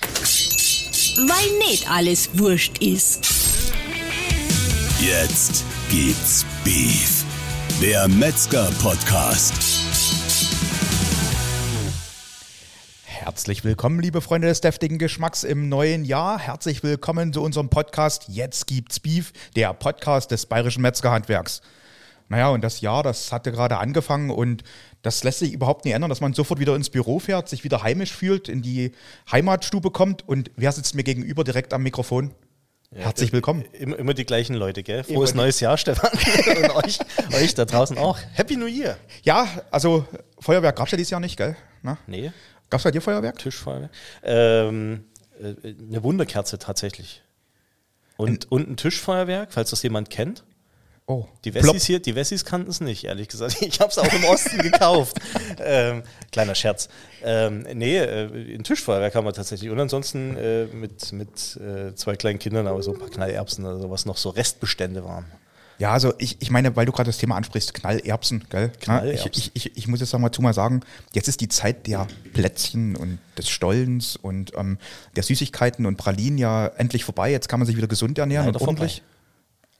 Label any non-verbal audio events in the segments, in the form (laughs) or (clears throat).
Weil nicht alles wurscht ist. Jetzt gibt's Beef. Der Metzger-Podcast. Herzlich willkommen, liebe Freunde des deftigen Geschmacks im neuen Jahr. Herzlich willkommen zu unserem Podcast Jetzt gibt's Beef, der Podcast des bayerischen Metzgerhandwerks. Naja, und das Jahr, das hatte gerade angefangen und das lässt sich überhaupt nicht ändern, dass man sofort wieder ins Büro fährt, sich wieder heimisch fühlt, in die Heimatstube kommt. Und wer sitzt mir gegenüber direkt am Mikrofon? Herzlich willkommen. Immer, immer die gleichen Leute, gell? Frohes immer neues Jahr, Stefan. (laughs) und euch, euch da draußen auch. Happy New Year. Ja, also Feuerwerk gab es ja dieses Jahr nicht, gell? Na? Nee. Gab es bei dir Feuerwerk? Tischfeuerwerk. Ähm, äh, eine Wunderkerze tatsächlich. Und, und ein Tischfeuerwerk, falls das jemand kennt. Oh, die Wessis hier, die Wessis kannten es nicht, ehrlich gesagt. (laughs) Ich habe es auch im Osten gekauft. (laughs) Ähm, kleiner Scherz. Ähm, nee, äh, ein Tischfeuerwerk haben wir tatsächlich. Und ansonsten äh, mit, mit äh, zwei kleinen Kindern, aber so ein paar Knallerbsen oder so, was noch so Restbestände waren. Ja, also ich, ich meine, weil du gerade das Thema ansprichst, Knallerbsen, gell? Knallerbsen. Ich, ich, ich, muss jetzt mal zu mal sagen, jetzt ist die Zeit der Plätzchen und des Stollens und ähm, der Süßigkeiten und Pralinen ja endlich vorbei. Jetzt kann man sich wieder gesund ernähren Leider und ordentlich. Vorbei.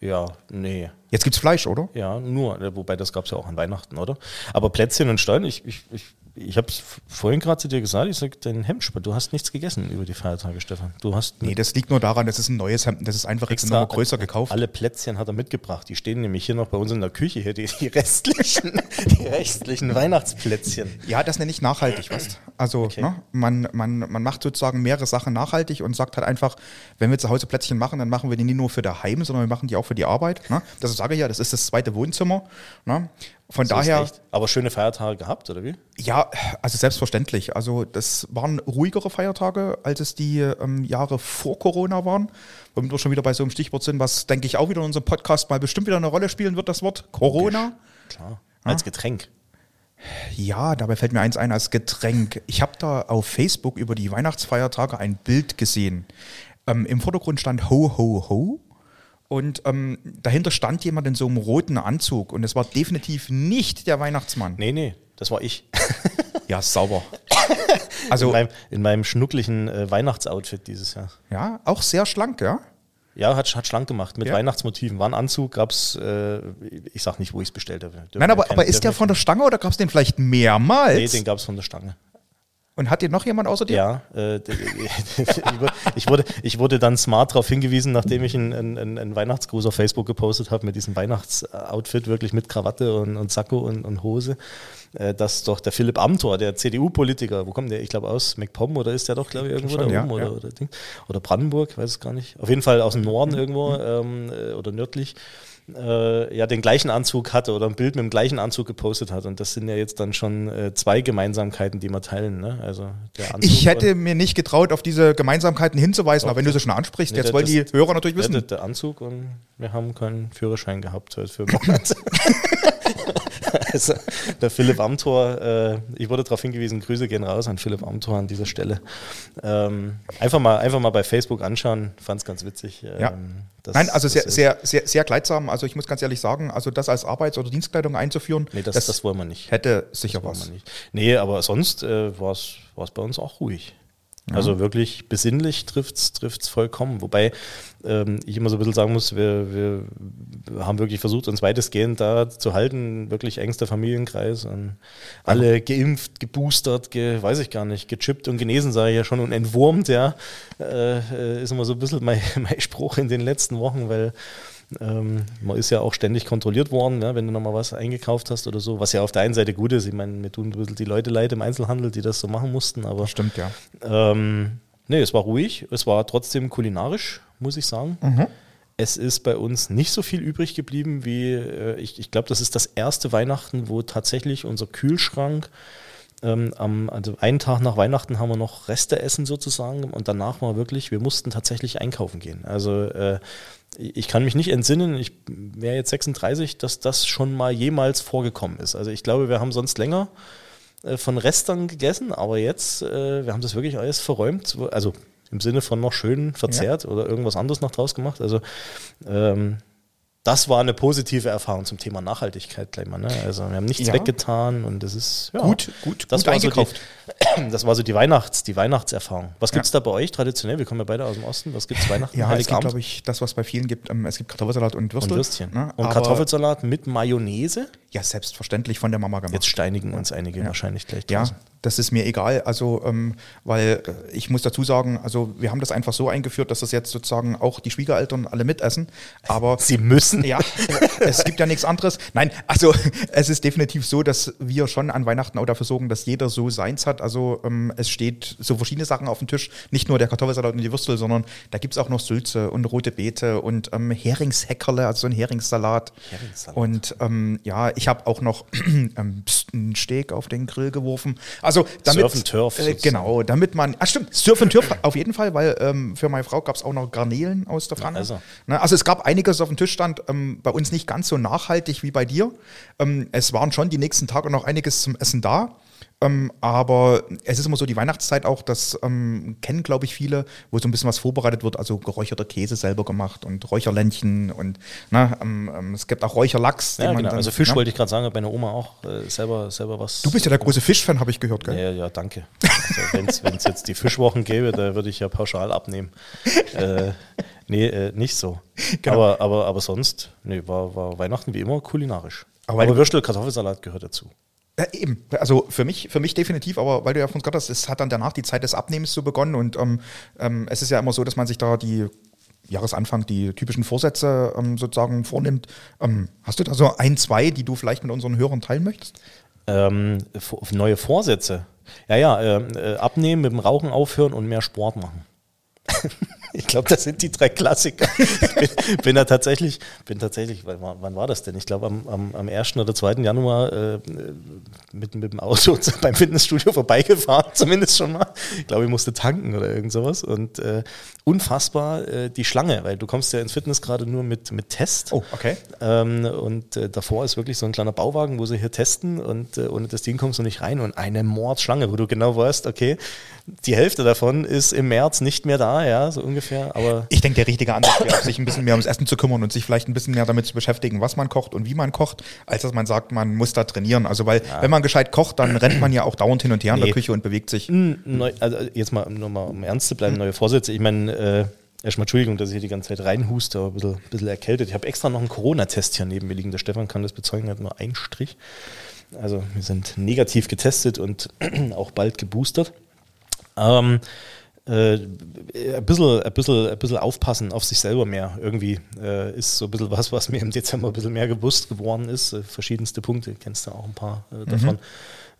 Ja, nee. Jetzt gibt's Fleisch, oder? Ja, nur. Wobei das gab es ja auch an Weihnachten, oder? Aber Plätzchen und Stollen, ich, ich, ich ich habe es vorhin gerade zu dir gesagt, ich sage, dein Hemdspann, du hast nichts gegessen über die Feiertage, Stefan. Du hast nee, das liegt nur daran, das ist ein neues Hemd, das ist einfach extra jetzt größer gekauft. Alle Plätzchen hat er mitgebracht. Die stehen nämlich hier noch bei uns in der Küche, hier die, die restlichen, (laughs) die restlichen Weihnachtsplätzchen. Ja, das nenne ich nachhaltig, was? Also okay. ne, man, man, man macht sozusagen mehrere Sachen nachhaltig und sagt halt einfach, wenn wir zu Hause Plätzchen machen, dann machen wir die nicht nur für daheim, sondern wir machen die auch für die Arbeit. Ne? Das sage ich ja, das ist das zweite Wohnzimmer. Ne? Von so daher. Aber schöne Feiertage gehabt, oder wie? Ja, also selbstverständlich. Also das waren ruhigere Feiertage, als es die ähm, Jahre vor Corona waren. Womit wir schon wieder bei so einem Stichwort sind, was, denke ich, auch wieder in unserem Podcast mal bestimmt wieder eine Rolle spielen wird, das Wort Corona. Klar. Als Getränk. Ja, dabei fällt mir eins ein als Getränk. Ich habe da auf Facebook über die Weihnachtsfeiertage ein Bild gesehen. Ähm, Im Vordergrund stand Ho, Ho, Ho. Und ähm, dahinter stand jemand in so einem roten Anzug und es war definitiv nicht der Weihnachtsmann. Nee, nee, das war ich. (laughs) ja, sauber. Also in meinem, in meinem schnucklichen äh, Weihnachtsoutfit dieses Jahr. Ja, auch sehr schlank, ja? Ja, hat, hat schlank gemacht mit ja. Weihnachtsmotiven. War ein Anzug, gab es, äh, ich sag nicht, wo ich es bestellt habe. Nein, aber, aber ist der von der Stange oder gab es den vielleicht mehrmals? Nee, den gab es von der Stange. Und hat dir noch jemand außer dir? Ja, äh, (laughs) ich, wurde, ich wurde dann smart darauf hingewiesen, nachdem ich einen, einen, einen Weihnachtsgruß auf Facebook gepostet habe mit diesem Weihnachtsoutfit, wirklich mit Krawatte und, und Sakko und, und Hose, äh, dass doch der Philipp Amthor, der CDU-Politiker, wo kommt der? Ich glaube aus MacPom oder ist der doch, glaube ich, irgendwo Schon, da oben ja, oder, ja. oder, oder, Brandenburg, weiß es gar nicht. Auf jeden Fall aus dem Norden irgendwo ähm, äh, oder nördlich äh, ja den gleichen Anzug hatte oder ein Bild mit dem gleichen Anzug gepostet hat. Und das sind ja jetzt dann schon äh, zwei Gemeinsamkeiten, die wir teilen. Ne? Also ich hätte mir nicht getraut, auf diese Gemeinsamkeiten hinzuweisen, aber wenn du sie schon ansprichst, nee, jetzt wollen die Hörer natürlich wissen. Der, der Anzug und wir haben keinen Führerschein gehabt heute für Monate. (laughs) (laughs) also, der Philipp Amthor, äh, ich wurde darauf hingewiesen, Grüße gehen raus an Philipp Amthor an dieser Stelle. Ähm, einfach, mal, einfach mal bei Facebook anschauen, fand es ganz witzig. Ähm, ja. Das, Nein, also sehr, sehr, sehr, sehr kleidsam. Also ich muss ganz ehrlich sagen, also das als Arbeits- oder Dienstkleidung einzuführen, nee, das, das, das wollen wir nicht. Hätte sicher das was. Nee, aber sonst äh, war es bei uns auch ruhig. Ja. Also wirklich besinnlich trifft es vollkommen. Wobei ähm, ich immer so ein bisschen sagen muss, wir, wir haben wirklich versucht, uns weitestgehend da zu halten, wirklich engster Familienkreis. Und alle geimpft, geboostert, ge, weiß ich gar nicht, gechippt und genesen sei ja schon und entwurmt, ja. Äh, ist immer so ein bisschen mein, (laughs) mein Spruch in den letzten Wochen, weil ähm, man ist ja auch ständig kontrolliert worden, ja, wenn du nochmal was eingekauft hast oder so, was ja auf der einen Seite gut ist. Ich meine, wir tun ein bisschen die Leute leid im Einzelhandel, die das so machen mussten, aber. Stimmt, ja. Ähm, nee, es war ruhig, es war trotzdem kulinarisch, muss ich sagen. Mhm. Es ist bei uns nicht so viel übrig geblieben wie, äh, ich, ich glaube, das ist das erste Weihnachten, wo tatsächlich unser Kühlschrank ähm, am, also einen Tag nach Weihnachten haben wir noch Reste essen sozusagen und danach war wirklich, wir mussten tatsächlich einkaufen gehen. Also äh, ich kann mich nicht entsinnen, ich wäre jetzt 36, dass das schon mal jemals vorgekommen ist. Also ich glaube, wir haben sonst länger äh, von Restern gegessen, aber jetzt, äh, wir haben das wirklich alles verräumt, also im Sinne von noch schön verzehrt ja. oder irgendwas anderes noch draus gemacht. Also ähm, das war eine positive Erfahrung zum Thema Nachhaltigkeit gleich mal. Ne? Also wir haben nichts Ja. weggetan und das ist ja, Gut, gut, das gut war so die, eingekauft. (clears throat) Das war so die Weihnachts, die Weihnachtserfahrung. Was gibt es da bei euch traditionell? Wir kommen ja beide aus dem Osten. Was gibt es Weihnachten? Ja, es gibt, glaube ich, das, was bei vielen gibt. Ähm, es gibt Kartoffelsalat und Würstel. und Würstchen. Ne? Und Aber- Kartoffelsalat mit Mayonnaise? Ja, selbstverständlich von der Mama gemacht. Jetzt steinigen uns einige Ja. wahrscheinlich gleich Ja, draußen. Das ist mir egal. Also, ähm, weil äh, ich muss dazu sagen, also wir haben das einfach so eingeführt, dass das jetzt sozusagen auch die Schwiegereltern alle mitessen. Aber (laughs) Sie müssen. ja, äh, es gibt ja nichts anderes. Nein, also (laughs) es ist definitiv so, dass wir schon an Weihnachten auch dafür sorgen, dass jeder so seins hat. Also ähm, es steht so verschiedene Sachen auf dem Tisch. Nicht nur der Kartoffelsalat und die Würstel, sondern da gibt es auch noch Sülze und rote Beete und ähm, Heringshäckerle, also so ein Heringssalat. Heringssalat. Und ähm, ja, ich habe auch noch (clears throat) ähm, einen Steak auf den Grill geworfen. Also damit, Surf and Turf Äh, genau, damit man, ah stimmt, Surf and Turf (clears throat) auf jeden Fall, weil ähm, für meine Frau gab es auch noch Garnelen aus der Pfanne. also. Ne, also es gab einiges auf dem Tisch stand, ähm, bei uns nicht ganz so nachhaltig wie bei dir. Ähm, es waren schon die nächsten Tage noch einiges zum Essen da. Ähm, aber es ist immer so die Weihnachtszeit auch, das ähm, kennen, glaube ich, viele, wo so ein bisschen was vorbereitet wird, also geräucherter Käse selber gemacht und Räucherländchen und ne, ähm, ähm, es gibt auch Räucherlachs. Ja, genau. dann- Also Fisch ne? wollte ich gerade sagen, hat meine Oma auch äh, selber, selber was. Du bist ja der große Fischfan, habe ich gehört, gell? Ja, ja, danke. Also, Wenn es jetzt die Fischwochen gäbe, da würde ich ja pauschal abnehmen. äh, nee, äh, nicht so. Genau. Aber, aber, aber sonst, nee, war, war Weihnachten wie immer kulinarisch. Aber Aber, Würstel, Kartoffelsalat gehört dazu. Ja, eben. Also für mich, für mich definitiv, aber weil du ja von uns gerade hast, es hat dann danach die Zeit des Abnehmens so begonnen und ähm, ähm, es ist ja immer so, dass man sich da die Jahresanfang die typischen Vorsätze ähm, sozusagen vornimmt. Ähm, hast du da so ein, zwei, die du vielleicht mit unseren Hörern teilen möchtest? Ähm, neue Vorsätze. Ja, ja, ähm, äh, abnehmen, mit dem Rauchen aufhören und mehr Sport machen. (laughs) ich glaube, das sind die drei Klassiker. (laughs) Bin, bin da tatsächlich, bin tatsächlich, wann war, wann war das denn? Ich glaube, am, am, am 1. oder 2. Januar äh, mit, mit dem Auto (laughs) beim Fitnessstudio vorbeigefahren, zumindest schon mal. Ich glaube, ich musste tanken oder irgend sowas. Und äh, unfassbar äh, die Schlange, weil du kommst ja ins Fitness gerade nur mit, mit Test. Oh, okay. Ähm, und äh, davor ist wirklich so ein kleiner Bauwagen, wo sie hier testen und äh, ohne das Ding kommst du nicht rein und eine Mordschlange, wo du genau weißt, okay, die Hälfte davon ist im März nicht mehr da, ja, so ungefähr, aber Ich denke, der richtige Ansatz wäre, sich ein bisschen mehr ums Essen zu kümmern und sich vielleicht ein bisschen mehr damit zu beschäftigen, was man kocht und wie man kocht, als dass man sagt, man muss da trainieren. Also weil, wenn man gescheit kocht, dann rennt man ja auch dauernd hin und her in Nee. der Küche und bewegt sich. neu, also jetzt mal, nur mal um ernst zu bleiben, neue Vorsätze. Ich meine, äh, erstmal Entschuldigung, dass ich hier die ganze Zeit reinhuste, aber ein bisschen, bisschen erkältet. Ich habe extra noch einen Corona-Test hier neben mir liegen. Der Stefan kann das bezeugen, er hat nur einen Strich. Also wir sind negativ getestet und (clears throat) auch bald geboostert. Ähm, äh, ein, bisschen, ein, bisschen, ein bisschen aufpassen auf sich selber mehr. Irgendwie äh, ist so ein bisschen was, was mir im Dezember ein bisschen mehr gewusst geworden ist. Äh, verschiedenste Punkte, kennst du auch ein paar äh, davon.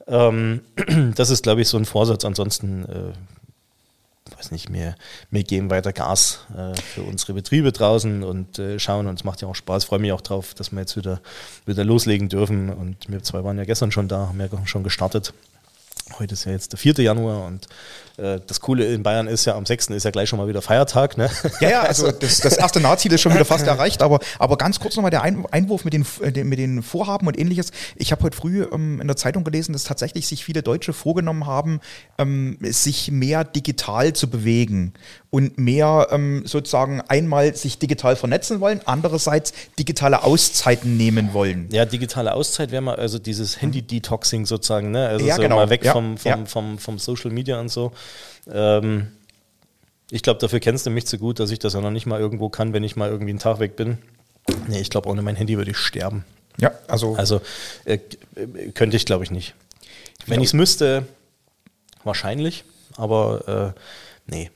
Ähm, (clears throat) das ist, glaube ich, so ein Vorsatz. Ansonsten, äh, weiß nicht, wir, wir geben weiter Gas äh, für unsere Betriebe draußen und äh, schauen. Und es macht ja auch Spaß. Freue mich auch drauf, dass wir jetzt wieder, wieder loslegen dürfen. Und wir zwei waren ja gestern schon da, haben ja schon gestartet. Heute ist ja jetzt der 4. Januar und das Coole in Bayern ist ja, am 6. ist ja gleich schon mal wieder Feiertag. Ne? Ja, ja, also (laughs) das, das erste Nahziel ist schon wieder fast erreicht, aber, aber ganz kurz nochmal der Ein Einwurf mit den, äh, den- mit den Vorhaben und ähnliches. Ich habe heute früh ähm, in der Zeitung gelesen, dass tatsächlich sich viele Deutsche vorgenommen haben, ähm, sich mehr digital zu bewegen und mehr ähm, sozusagen einmal sich digital vernetzen wollen, andererseits digitale Auszeiten nehmen wollen. Ja, digitale Auszeit wäre mal, also dieses Handy-Detoxing sozusagen, ne? Also Ja, so genau. mal weg Ja, vom, vom, ja. vom, vom Social Media und so. Ähm, ich glaube, dafür kennst du mich zu gut, dass ich das ja noch nicht mal irgendwo kann, wenn ich mal irgendwie einen Tag weg bin. Nee, ich glaube, ohne mein Handy würde ich sterben. Ja, also, Also äh, könnte ich, glaube ich, nicht. Wenn ich es müsste, wahrscheinlich, aber äh, nee.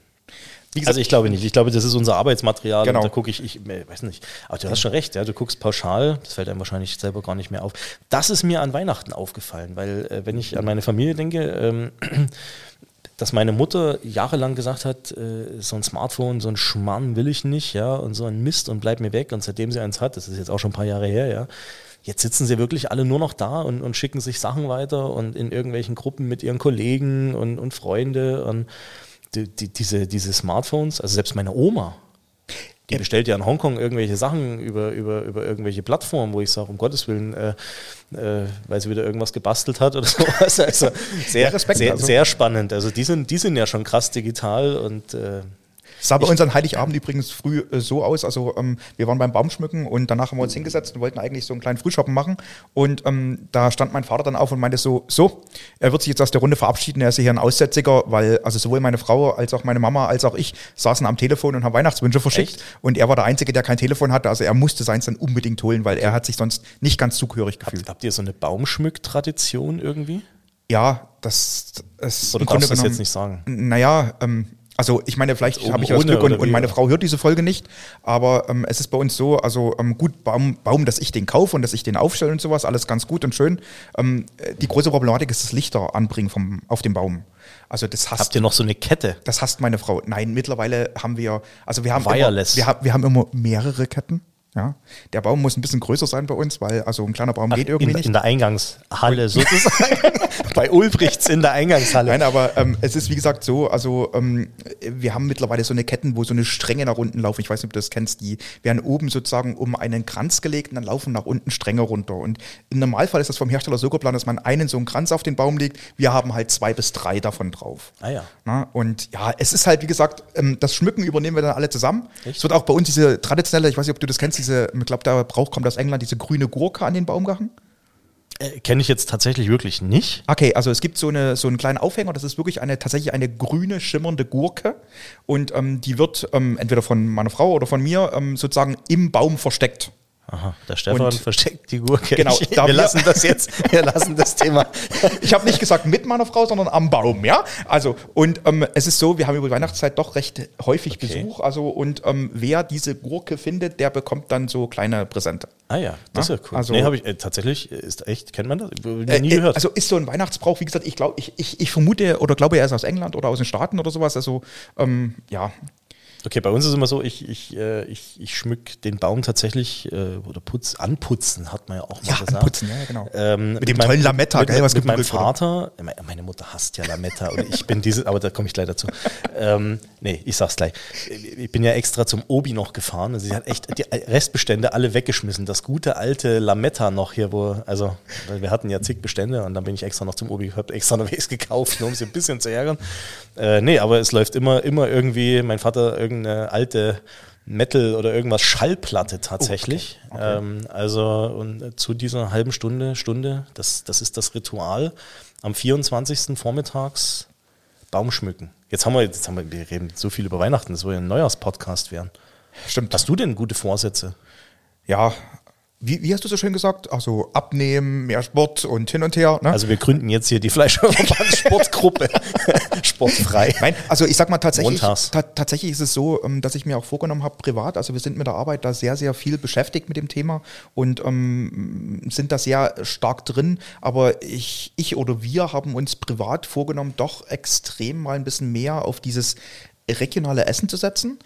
gesagt, Also ich glaube nicht. Ich glaube, das ist unser Arbeitsmaterial. Genau. Da gucke ich, ich äh, weiß nicht. Aber du hast schon recht, ja. Du guckst pauschal, das fällt einem wahrscheinlich selber gar nicht mehr auf. Das ist mir an Weihnachten aufgefallen, weil äh, wenn ich an meine Familie denke, ähm, dass meine Mutter jahrelang gesagt hat, äh, so ein Smartphone, so ein Schmarrn will ich nicht, ja, und so ein Mist und bleib mir weg. Und seitdem sie eins hat, das ist jetzt auch schon ein paar Jahre her, ja, jetzt sitzen sie wirklich alle nur noch da und, und schicken sich Sachen weiter und in irgendwelchen Gruppen mit ihren Kollegen und, und Freunde und die, die, diese, diese Smartphones, also selbst meine Oma, die bestellt ja in Hongkong irgendwelche Sachen über, über, über irgendwelche Plattformen, wo ich sage, um Gottes Willen, äh, äh, weil sie wieder irgendwas gebastelt hat oder (laughs) sowas. Also sehr, Ja, Respekt, sehr, also. sehr spannend. Also die sind, die sind ja schon krass digital und äh, sah bei uns an Heiligabend übrigens früh äh, so aus. Also ähm, wir waren beim Baumschmücken und danach haben wir uns hingesetzt und wollten eigentlich so einen kleinen Frühschoppen machen. Und ähm, da stand mein Vater dann auf und meinte so, so, er wird sich jetzt aus der Runde verabschieden, er ist hier ein Aussätziger, weil also sowohl meine Frau als auch meine Mama als auch ich saßen am Telefon und haben Weihnachtswünsche verschickt. Echt? Und er war der Einzige, der kein Telefon hatte. Also er musste seins dann unbedingt holen, weil er hat sich sonst nicht ganz zugehörig gefühlt. Habt ihr so eine Baumschmücktradition irgendwie? Ja, das ist Oder im darfst du das jetzt nicht sagen? Naja, ähm, also ich meine, vielleicht Oben habe ich das Glück und, und meine Frau hört diese Folge nicht, aber ähm, es ist bei uns so, also ähm, gut, Baum, Baum, dass ich den kaufe und dass ich den aufstelle und sowas, alles ganz gut und schön. Ähm, äh, die große Problematik ist das Lichter anbringen vom, auf dem Baum. Also das hasst, Habt ihr noch so eine Kette? das hasst meine Frau. Nein, mittlerweile haben wir, also wir haben Wireless. Immer, wir, haben, wir haben immer mehrere Ketten. Ja, der Baum muss ein bisschen größer sein bei uns, weil also ein kleiner Baum geht irgendwie in, nicht. in der Eingangshalle sozusagen. (laughs) Bei Ulbrichts in der Eingangshalle. Nein, aber ähm, es ist wie gesagt so, also ähm, wir haben mittlerweile so eine Ketten, wo so eine Stränge nach unten laufen. Ich weiß nicht, ob du das kennst. Die werden oben sozusagen um einen Kranz gelegt und dann laufen nach unten Stränge runter. Und im Normalfall ist das vom Hersteller so geplant, dass man einen so einen Kranz auf den Baum legt. Wir haben halt zwei bis drei davon drauf. Ah ja. Na, und ja, es ist halt, wie gesagt, ähm, das Schmücken übernehmen wir dann alle zusammen. Es wird auch bei uns diese traditionelle, ich weiß nicht, ob du das kennst, diese, ich glaube, der Brauch kommt aus England, diese grüne Gurke an den Baum gehangen. Äh, Kenne ich jetzt tatsächlich wirklich nicht. Okay, also es gibt so, eine, so einen kleinen Aufhänger, das ist wirklich eine tatsächlich eine grüne, schimmernde Gurke. Und ähm, die wird ähm, entweder von meiner Frau oder von mir ähm, sozusagen im Baum versteckt. Aha, der Stefan Und- versteckt die Gurke. Genau, (laughs) wir wir- lassen das jetzt, wir lassen das Thema. (laughs) Ich habe nicht gesagt mit meiner Frau, sondern am Baum, ja. Also und ähm, es ist so, wir haben über die Weihnachtszeit doch recht häufig Okay. Besuch. Also und ähm, wer diese Gurke findet, der bekommt dann so kleine Präsente. Ah ja, das ist Ja, cool. also- nee, habe ich äh, tatsächlich, ist echt, kennt man das? Äh, nie äh, gehört. Also ist so ein Weihnachtsbrauch, wie gesagt, ich glaube, ich, ich, ich vermute oder glaube, er ist aus England oder aus den Staaten oder sowas. Also ähm, ja, Okay, bei uns ist immer so, ich, ich, äh, ich, ich schmück den Baum tatsächlich äh, oder putz, anputzen, hat man ja auch mal Ja, gesagt. anputzen, ja, genau. Ähm, Mit dem tollen Lametta, mit, gell, was mit meinem. Vater, me- meine Mutter hasst ja Lametta und ich bin diese, aber da komme ich gleich dazu. Ähm, nee, ich sag's gleich. Ich bin ja extra zum Obi noch gefahren und sie hat echt die Restbestände alle weggeschmissen. Das gute alte Lametta noch hier, wo, also wir hatten ja zig Bestände und dann bin ich extra noch zum Obi, hab extra noch (laughs) was gekauft, nur um sie ein bisschen zu ärgern. Äh, nee, aber es läuft immer, immer irgendwie, mein Vater irgendeine alte Metal oder irgendwas Schallplatte tatsächlich. Ähm, also und zu dieser halben Stunde, Stunde, das, das ist das Ritual. Am 24. vormittags Baum schmücken. Jetzt haben wir, jetzt haben wir, wir reden so viel über Weihnachten, das soll ja ein Neujahrspodcast werden. stimmt. Hast du denn gute Vorsätze? ja, wie, wie hast du so schön gesagt? Also abnehmen, mehr Sport und hin und her. Ne? Also wir gründen jetzt hier die Fleischverband (laughs) Sportgruppe. (laughs) Sportfrei. Nein, also ich sag mal tatsächlich, ta tatsächlich ist es so, ähm, dass ich mir auch vorgenommen habe, privat, also wir sind mit der Arbeit da sehr, sehr viel beschäftigt mit dem Thema und ähm, sind da sehr stark drin, aber ich, ich oder wir haben uns privat vorgenommen, doch extrem mal ein bisschen mehr auf dieses regionale Essen zu setzen.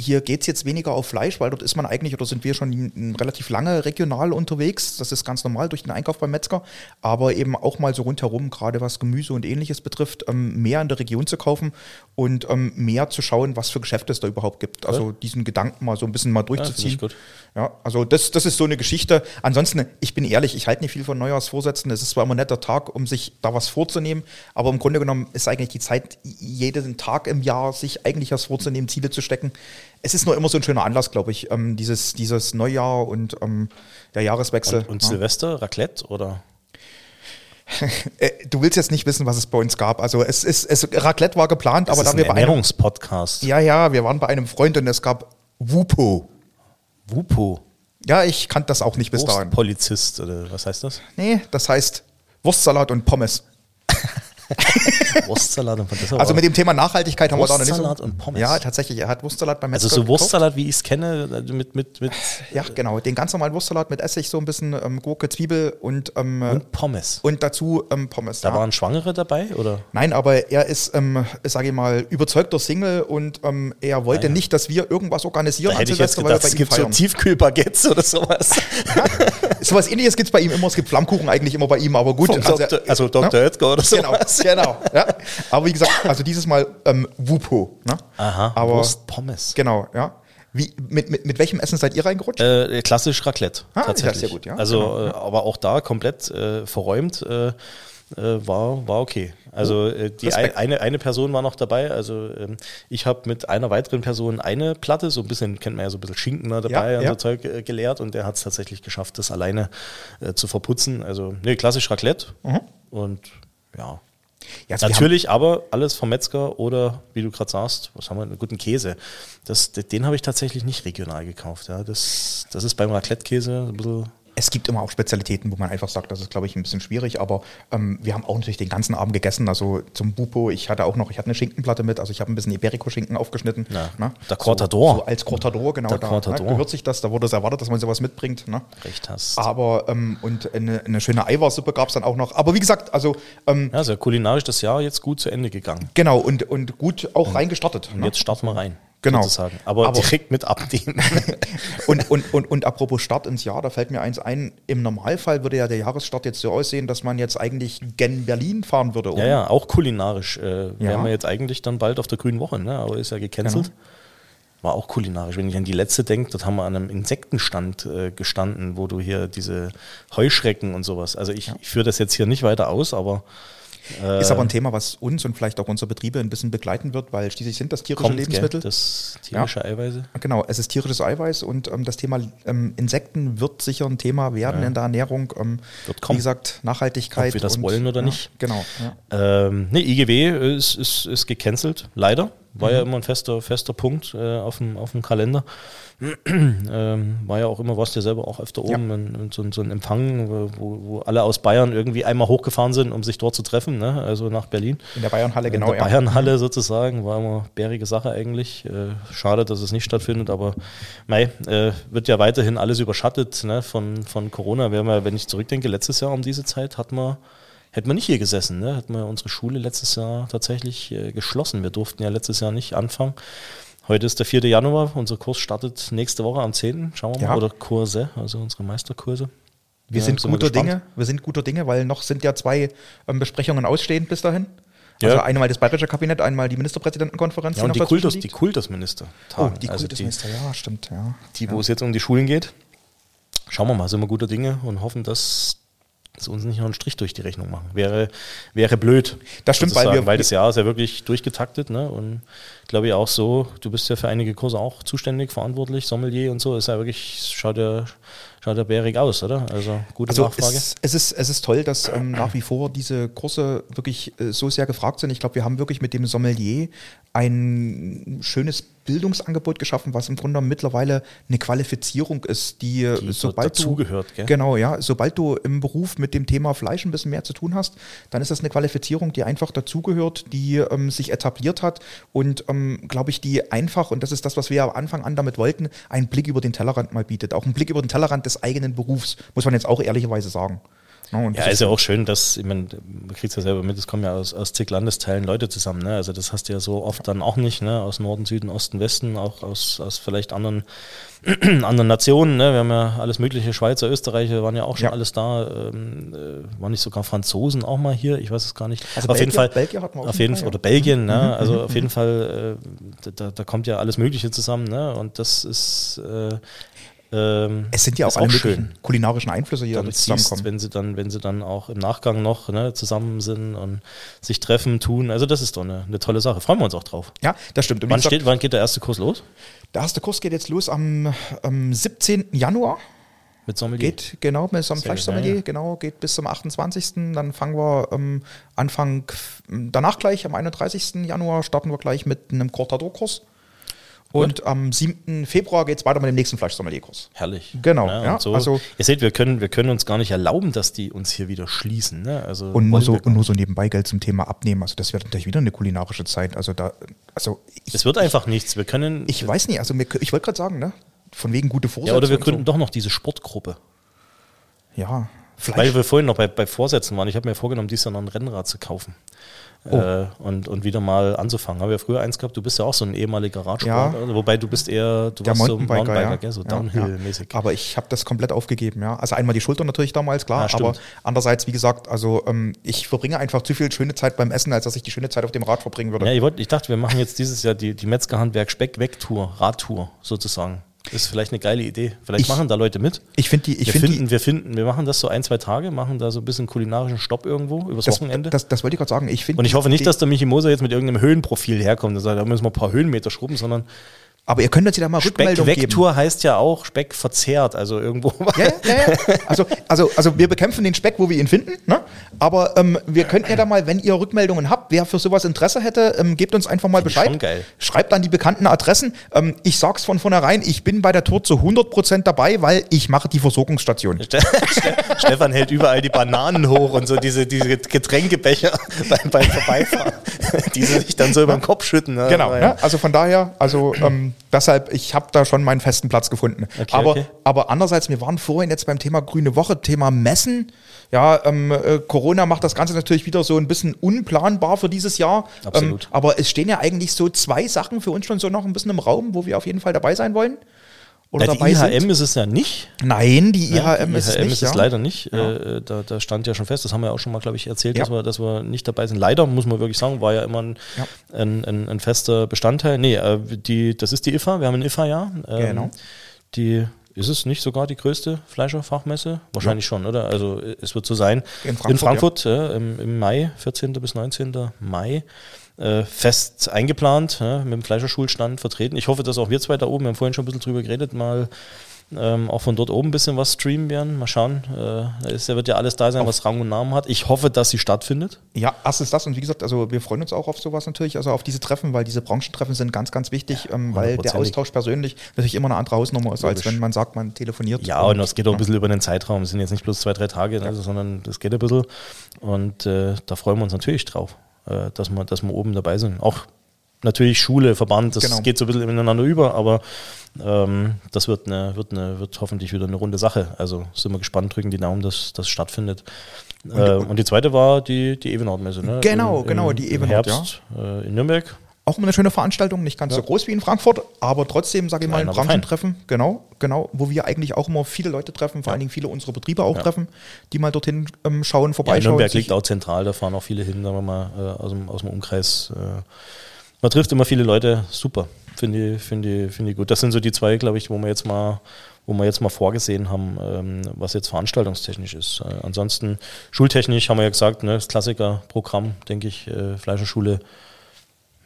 Hier geht es jetzt weniger auf Fleisch, weil dort ist man eigentlich oder sind wir schon relativ lange regional unterwegs. Das ist ganz normal durch den Einkauf beim Metzger. Aber eben auch mal so rundherum, gerade was Gemüse und ähnliches betrifft, ähm, mehr in der Region zu kaufen und ähm, mehr zu schauen, was für Geschäfte es da überhaupt gibt. Also diesen Gedanken mal so ein bisschen mal durchzuziehen. gut. Ja, also das, das ist so eine Geschichte. Ansonsten, ich bin ehrlich, ich halte nicht viel von Neujahrsvorsätzen. Es ist zwar immer ein netter Tag, um sich da was vorzunehmen, aber im Grunde genommen ist eigentlich die Zeit, jeden Tag im Jahr sich eigentlich was vorzunehmen, Ziele zu stecken. Es ist nur immer so ein schöner Anlass, glaube ich, ähm, dieses, dieses Neujahr und ähm, der Jahreswechsel. Und, und ja. Silvester, Raclette oder? (laughs) Äh, du willst jetzt nicht wissen, was es bei uns gab. Also es ist, es, Raclette war geplant, aber das da ist wir bei einem, Ernährungspodcast. ja, ja, wir waren bei einem Freund und es gab Wupo. Wupo. Ja, ich kannte das auch nicht bis dahin. Polizist oder was heißt das? Nee, das heißt Wurstsalat und Pommes. (laughs) (laughs) Wurstsalat und das Also mit dem Thema Nachhaltigkeit haben wir da noch nicht so. Wurstsalat und Pommes. Ja, tatsächlich. Er hat Wurstsalat beim Also Metzger so gekauft. Wurstsalat, wie ich es kenne, also mit, mit, mit Ja, genau. Den ganz normalen Wurstsalat mit Essig, so ein bisschen ähm, Gurke, Zwiebel und, ähm, und, und Pommes. dazu ähm, Pommes. Da ja. waren Schwangere dabei, oder? Nein, aber er ist, ähm, sage ich mal, überzeugter Single und ähm, er wollte ja. nicht, dass wir irgendwas organisieren Da hätte ich jetzt gedacht, es bei ihm gibt so feiern. Tiefkühlbaguettes oder sowas. (laughs) So was ähnliches gibt es bei ihm immer. Es gibt Flammkuchen eigentlich immer bei ihm, aber gut. Vom Dr. also Dr. ne? Oetker oder Genau, sowas. genau. Ja. Aber wie gesagt, also dieses Mal ähm, Wupo. Ne? Aha, aber, Wurst, Pommes. Genau, ja. Wie, mit, mit, mit welchem Essen seid ihr reingerutscht? Äh, klassisch Raclette, Ah, ja, tatsächlich. sehr gut, ja, Also, genau, äh, aber auch da komplett äh, verräumt. Äh, äh, war, war okay. Also äh, die ein, eine, eine Person war noch dabei. Also ähm, ich habe mit einer weiteren Person eine Platte, so ein bisschen, kennt man ja so ein bisschen Schinken ne, dabei Ja, und ja. so Zeug äh, geleert und der hat es tatsächlich geschafft, das alleine äh, zu verputzen. Also nee, klassisch Raclette und ja. Ja, also Natürlich, aber alles vom Metzger oder wie du gerade sagst, was haben wir, einen guten Käse. Das, den habe ich tatsächlich nicht regional gekauft. Ja. Das, das ist beim Raclette-Käse ein bisschen Es gibt immer auch Spezialitäten, wo man einfach sagt, das ist, glaube ich, ein bisschen schwierig, aber ähm, wir haben auch natürlich den ganzen Abend gegessen. Also zum Bupo, ich hatte auch noch, ich hatte eine Schinkenplatte mit, also ich habe ein bisschen Iberico-Schinken aufgeschnitten. Ja, ne? der Cortador. So, so als Cortador, genau. Der da Cortador. Ne, gehört sich das, da wurde es erwartet, dass man sowas mitbringt. Ne? recht hast. Aber, ähm, und eine, eine schöne Eiweißsuppe gab es dann auch noch. Aber wie gesagt, also, ähm, Ja, sehr kulinarisch das Jahr jetzt gut zu Ende gegangen. genau, und, und gut auch reingestartet. Und ne? jetzt starten wir rein. Genau. Sozusagen. Aber, Aber- direkt mit abnehmen. (laughs) Und, und, und, und apropos Start ins Jahr, da fällt mir eins ein, im Normalfall würde ja der Jahresstart jetzt so aussehen, dass man jetzt eigentlich gen Berlin fahren würde. ja, ja, auch kulinarisch. Äh, Ja. Wären wir jetzt eigentlich dann bald auf der grünen Woche, ne? aber ist ja gecancelt. Genau. War auch kulinarisch. Wenn ich an die letzte denke, dort haben wir an einem Insektenstand äh, gestanden, wo du hier diese Heuschrecken und sowas. Also ich, ich führe das jetzt hier nicht weiter aus, aber Ist aber ein Thema, was uns und vielleicht auch unsere Betriebe ein bisschen begleiten wird, weil schließlich sind das tierische Lebensmittel. Gell, das tierische Eiweiße. Genau, es ist tierisches Eiweiß und ähm, das Thema ähm, Insekten wird sicher ein Thema werden in der Ernährung. Ähm, Wird kommen. Wie gesagt, Nachhaltigkeit. Ob wir das und, wollen oder ja, nicht. Genau. Ja. Ähm, nee, IGW ist, ist, ist gecancelt, leider. War Mhm. ja immer ein fester, fester Punkt äh, auf, dem, auf dem Kalender. (clears throat) ähm, war ja auch immer, warst du ja selber auch öfter Ja. oben, in, in so, so ein Empfang, wo, wo alle aus Bayern irgendwie einmal hochgefahren sind, um sich dort zu treffen, ne? also nach Berlin. In der Bayernhalle, genau. in der ja. Bayernhalle sozusagen, war immer bärige Sache eigentlich. Äh, schade, dass es nicht stattfindet, aber mei, äh, wird ja weiterhin alles überschattet ne? von, von Corona. Wir haben ja, wenn ich zurückdenke, letztes Jahr um diese Zeit hatten wir, hätten wir nicht hier gesessen, ne? hätten wir unsere Schule letztes Jahr tatsächlich äh, geschlossen. Wir durften ja letztes Jahr nicht anfangen. Heute ist der 4. Januar, unser Kurs startet nächste Woche am 10. Schauen wir mal. Ja. Oder Kurse, also unsere Meisterkurse. Wir Ja, sind wir guter. Dinge. Wir sind guter Dinge, weil noch sind ja zwei ähm, Besprechungen ausstehend bis dahin. Ja. Also einmal das bayerische Kabinett, einmal die Ministerpräsidentenkonferenz. Ja, und die, Kultus, die. Kultusminister. Oh, die Also Kultusminister, ja, stimmt, ja. die, wo es jetzt um die Schulen geht. Schauen wir mal, sind wir guter Dinge und hoffen, dass sie uns nicht noch einen Strich durch die Rechnung machen. Wäre, wäre blöd. Das stimmt, weil wir- weil das Jahr ist ja wirklich durchgetaktet. Ne? Und glaube ich auch so, du bist ja für einige Kurse auch zuständig, verantwortlich, Sommelier und so. Ist ja wirklich, schaut ja, schaut ja bärig aus, oder? Also gute Also Nachfrage. es, es, ist, es ist toll, dass ähm, nach wie vor diese Kurse wirklich äh, so sehr gefragt sind. Ich glaube, wir haben wirklich mit dem Sommelier ein schönes Bildungsangebot geschaffen, was im Grunde mittlerweile eine Qualifizierung ist, die, äh, Die so sobald du dazugehört, gell? genau ja, sobald du im Beruf mit dem Thema Fleisch ein bisschen mehr zu tun hast, dann ist das eine Qualifizierung, die einfach dazugehört, die ähm, sich etabliert hat und ähm, glaube ich, die einfach und das ist das, was wir ja am Anfang an damit wollten, einen Blick über den Tellerrand mal bietet, auch einen Blick über den Tellerrand des eigenen Berufs, muss man jetzt auch ehrlicherweise sagen. Ja, und Ja, ist ja auch schön, dass, ich meine, man kriegt es ja selber mit, es kommen ja aus, aus zig Landesteilen Leute zusammen, ne? Also das hast du ja so oft dann auch nicht, ne? Aus Norden, Süden, Osten, Westen, auch aus, aus vielleicht anderen, (clears throat) anderen Nationen, ne? Wir haben ja alles mögliche, Schweizer, Österreicher waren ja auch schon Ja. alles da, ähm, äh, waren nicht sogar Franzosen auch mal hier, ich weiß es gar nicht. Also auf jeden Belgier- Fall, Belgier hatten wir auch auf jeden Fall, oder Belgien, ne? Mhm, Also auf jeden Fall, äh, da, da kommt ja alles Mögliche zusammen, ne? Und das ist, äh, ähm, es sind ja auch alle auch schön kulinarischen Einflüsse hier, dann die siehst, zusammenkommen. wenn sie dann, wenn sie dann auch im Nachgang noch ne, zusammen sind und sich treffen, tun. Also das ist doch eine, eine tolle Sache. Freuen wir uns auch drauf. Ja, das stimmt. Wann, steht, wann geht der erste Kurs los? der erste Kurs geht jetzt los am, am 17. Januar. Mit Sommelier? Geht genau mit so einem Fleischsommelier, ja. genau, geht bis zum 28. Dann fangen wir ähm, Anfang, danach gleich am 31. Januar starten wir gleich mit einem Cortador-Kurs. Und am 7. Februar geht es weiter mit dem nächsten Fleischsommelier-Kurs. Herrlich. Genau, und ja, so, also- ihr seht, wir können, wir können uns gar nicht erlauben, dass die uns hier wieder schließen. Ne? Also Und nur, so, wir und nur so nebenbei Geld zum Thema Abnehmen. Also das wird natürlich wieder eine kulinarische Zeit. Also da, also ich, es wird einfach nichts. Wir können. ich weiß nicht, also mir, ich wollte gerade sagen, ne? Von wegen gute Vorsätze. ja, oder wir gründen doch noch diese Sportgruppe. So. Ja, Fleisch. Weil wir vorhin noch bei, bei Vorsätzen waren. Ich habe mir vorgenommen, dieses Jahr noch ein Rennrad zu kaufen. Oh. Äh, und, und wieder mal anzufangen. Haben wir früher eins gehabt, du bist ja auch so ein ehemaliger Radsportler, Ja. wobei du bist eher, du der warst so Mountainbiker, Mountainbiker, ja. so Downhill-mäßig. Ja. Aber ich habe das komplett aufgegeben, ja. Also einmal die Schulter natürlich damals, klar, aber andererseits, wie gesagt, also ähm, ich verbringe einfach zu viel schöne Zeit beim Essen, als dass ich die schöne Zeit auf dem Rad verbringen würde. Ja, ich, wollt, ich dachte, wir machen jetzt dieses Jahr die, die Metzgerhandwerk Speck weg Tour, Radtour sozusagen. Das ist vielleicht eine geile Idee. Vielleicht Ich- machen da Leute mit. Ich finde die, ich wir finde finden, die, wir finden, wir machen das so ein, zwei Tage, machen da so ein bisschen kulinarischen Stopp irgendwo übers das, Wochenende. das, das wollte ich gerade sagen. Ich und ich hoffe nicht, dass der Michi Moser jetzt mit irgendeinem Höhenprofil herkommt und sagt, da müssen wir ein paar Höhenmeter schrubben, sondern Aber ihr könnt uns ja da mal Rückmeldung geben. Speckvektor heißt ja auch Speck verzehrt, also irgendwo. (laughs) Ja, ja, ja. Also, also, also wir bekämpfen den Speck, wo wir ihn finden, ne? aber ähm, wir könnten ja da mal, wenn ihr Rückmeldungen habt, wer für sowas Interesse hätte, ähm, gebt uns einfach mal Bescheid. schon geil. Schreibt an die bekannten Adressen. Ähm, ich sag's von vornherein, ich bin bei der Tour zu 100% dabei, weil ich mache die Versorgungsstation. (laughs) Ste- Ste- Stefan hält überall die Bananen hoch und so diese, diese Getränkebecher (laughs) beim, beim Vorbeifahren, die sie sich dann so über den Kopf schütten. Ne? Genau, ne? also von daher, also ähm, deshalb, ich habe da schon meinen festen Platz gefunden. Okay, aber, okay. aber andererseits, wir waren vorhin jetzt beim Thema Grüne Woche, Thema Messen. Ja, ähm, äh, Corona macht das Ganze natürlich wieder so ein bisschen unplanbar für dieses Jahr. Absolut. Ähm, aber es stehen ja eigentlich so zwei Sachen für uns schon so noch ein bisschen im Raum, wo wir auf jeden Fall dabei sein wollen. Oder Ja, dabei die IHM sind. ist es ja nicht. Nein, die Ja, IHM die ist es IHM nicht. ist es ja. leider nicht. Äh, da, da stand ja schon fest, das haben wir ja auch schon mal, glaube ich, erzählt, Ja. dass, wir, dass wir nicht dabei sind. Leider, muss man wirklich sagen, war ja immer ein, Ja. ein, ein, ein fester Bestandteil. Nee, äh, die, das ist die IFA, wir haben ein IFA-Jahr. Ähm, Genau. Die ist es nicht sogar die größte Fleischerfachmesse? Wahrscheinlich schon, oder? Also äh, es wird so sein. In Frankfurt, In Frankfurt ja, im, im Mai, 14. bis 19. Mai. Äh, fest eingeplant, ja, mit dem Fleischerschulstand vertreten. Ich hoffe, dass auch wir zwei da oben, wir haben vorhin schon ein bisschen drüber geredet, mal ähm, auch von dort oben ein bisschen was streamen werden. Mal schauen. Äh, da wird ja alles da sein, was Rang und Namen hat. Ich hoffe, dass sie stattfindet. Ja, erstens das und wie gesagt, also wir freuen uns auch auf sowas natürlich, also auf diese Treffen, weil diese Branchentreffen sind ganz, ganz wichtig, ähm, weil der. Austausch persönlich natürlich immer eine andere Hausnummer ist, als wenn man sagt, man telefoniert. Ja, und es geht auch ein bisschen über den Zeitraum. Es sind jetzt nicht bloß zwei, drei Tage, ne, sondern das geht ein bisschen. Und äh, da freuen wir uns natürlich drauf, äh, dass, wir, dass wir oben dabei sind. Auch natürlich Schule, Verband, das Genau. geht so ein bisschen ineinander über, aber ähm, das wird, eine, wird, eine, wird hoffentlich wieder eine runde Sache. Also sind wir gespannt, drücken die Daumen, dass das stattfindet. Und, äh, und die zweite war die, die Evenort-Messe. Ne? Genau, genau, die im Evenort, Herbst äh, in Nürnberg. Auch immer eine schöne Veranstaltung, nicht ganz so groß wie in Frankfurt, aber trotzdem, sage ich mal, ein Branchentreffen, genau, genau, wo wir eigentlich auch immer viele Leute treffen, vor allen Dingen viele unserer Betriebe auch treffen, die mal dorthin ähm, schauen, Ja, vorbeischauen. Nürnberg liegt auch zentral, da fahren auch viele hin, sagen wir mal, äh, aus, dem, aus dem Umkreis. Äh, man trifft immer viele Leute, super. Finde ich, finde ich, finde ich gut. Das sind so die zwei, glaube ich, wo wir jetzt mal, wo wir jetzt mal vorgesehen haben, ähm, was jetzt veranstaltungstechnisch ist. Äh, ansonsten schultechnisch haben wir ja gesagt, ne, das Klassikerprogramm, denke ich, äh, Fleischerschule,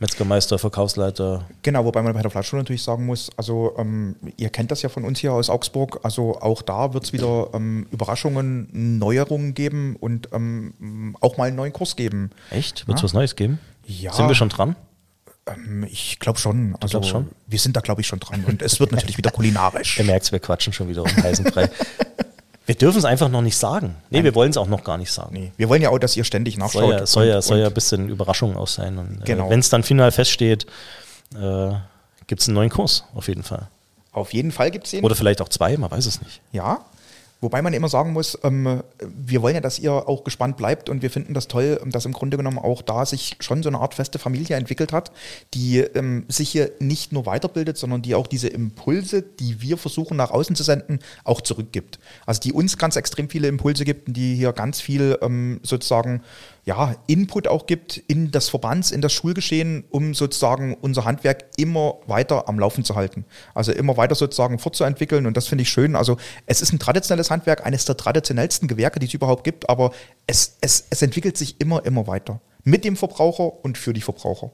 Metzgermeister, Verkaufsleiter. Genau, wobei man bei der Fleischschule natürlich sagen muss, also ähm, ihr kennt das ja von uns hier aus Augsburg, also auch da wird es wieder ähm, Überraschungen, Neuerungen geben und ähm, auch mal einen neuen Kurs geben. Echt? Wird es was Neues geben? Ja. Sind wir schon dran? Ähm, ich glaube schon. Also schon? Wir sind da, glaube ich, schon dran. Und es wird natürlich wieder kulinarisch. (laughs) Ihr merkt, wir quatschen schon wieder um heißen Brei. wir dürfen es einfach noch nicht sagen. Nee, wir wollen es auch noch gar nicht sagen. Nee, wir wollen ja auch, dass ihr ständig nachschaut. Soll ja, soll ja, und- soll ja ein bisschen Überraschung auch sein. Und, Genau. äh, Wenn es dann final feststeht, äh, gibt es einen neuen Kurs, auf jeden Fall. Auf jeden Fall gibt es den. Oder vielleicht auch zwei, man weiß es nicht. Ja. Wobei man immer sagen muss, ähm, wir wollen ja, dass ihr auch gespannt bleibt und wir finden das toll, ähm, dass im Grunde genommen auch da sich schon so eine Art feste Familie entwickelt hat, die ähm, sich hier nicht nur weiterbildet, sondern die auch diese Impulse, die wir versuchen nach außen zu senden, auch zurückgibt. Also die uns ganz extrem viele Impulse gibt und die hier ganz viel ähm, sozusagen ja, Input auch gibt in das Verbands, in das Schulgeschehen, um sozusagen unser Handwerk immer weiter am Laufen zu halten. Also immer weiter sozusagen fortzuentwickeln und das finde ich schön. Also es ist ein traditionelles Handwerk, eines der traditionellsten Gewerke, die es überhaupt gibt, aber es, es, es entwickelt sich immer, immer weiter. Mit dem Verbraucher und für die Verbraucher.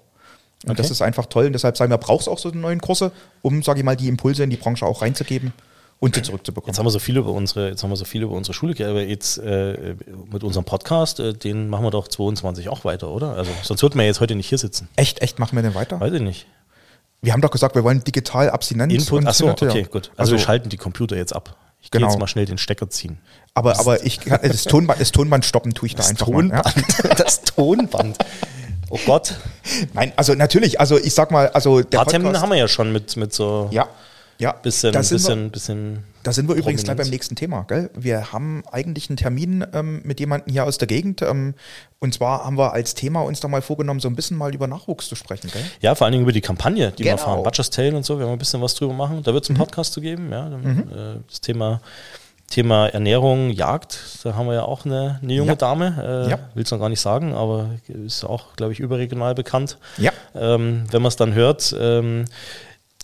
Und Okay. das ist einfach toll und deshalb sagen wir, braucht es auch so neuen Kurse, um, sage ich mal, die Impulse in die Branche auch reinzugeben und sie zurückzubekommen. Jetzt haben wir so viel über unsere, jetzt haben wir so viel über unsere Schule, aber jetzt äh, mit unserem Podcast, äh, den machen wir doch 22 auch weiter, oder? Also sonst würden wir jetzt heute nicht hier sitzen. Echt, echt, machen wir denn weiter? Weiß ich nicht. Wir haben doch gesagt, wir wollen digital abstinent Input, achso, hin und her. okay, gut. Also, wir schalten die Computer jetzt ab. Ich gehe Genau. jetzt mal schnell den Stecker ziehen. Aber, aber ich kann, das Tonband, das Tonband stoppen tue ich da Das einfach mal. Ja? Tonband. (laughs) Das Tonband. Oh Gott. Nein, also natürlich, also ich sag mal, also der paar Termine Podcast, haben wir ja schon mit, mit so ja, ja, bisschen, da sind bisschen, wir, bisschen. da sind wir übrigens gleich beim nächsten Thema, gell? Wir haben eigentlich einen Termin ähm, mit jemandem hier aus der Gegend ähm, und zwar haben wir als Thema uns da mal vorgenommen, so ein bisschen mal über Nachwuchs zu sprechen, gell? Ja, vor allen Dingen über die Kampagne, die wir Genau. fahren. Butcher's Tale und so, wir haben ein bisschen was drüber machen. Da wird es einen Podcast zu geben, ja. Dann, äh, das Thema, Thema Ernährung, Jagd, da haben wir ja auch eine, eine junge Ja. Dame, äh, Ja. will es noch gar nicht sagen, aber ist auch, glaube ich, überregional bekannt. Ja. Ähm, wenn man es dann hört. Ähm,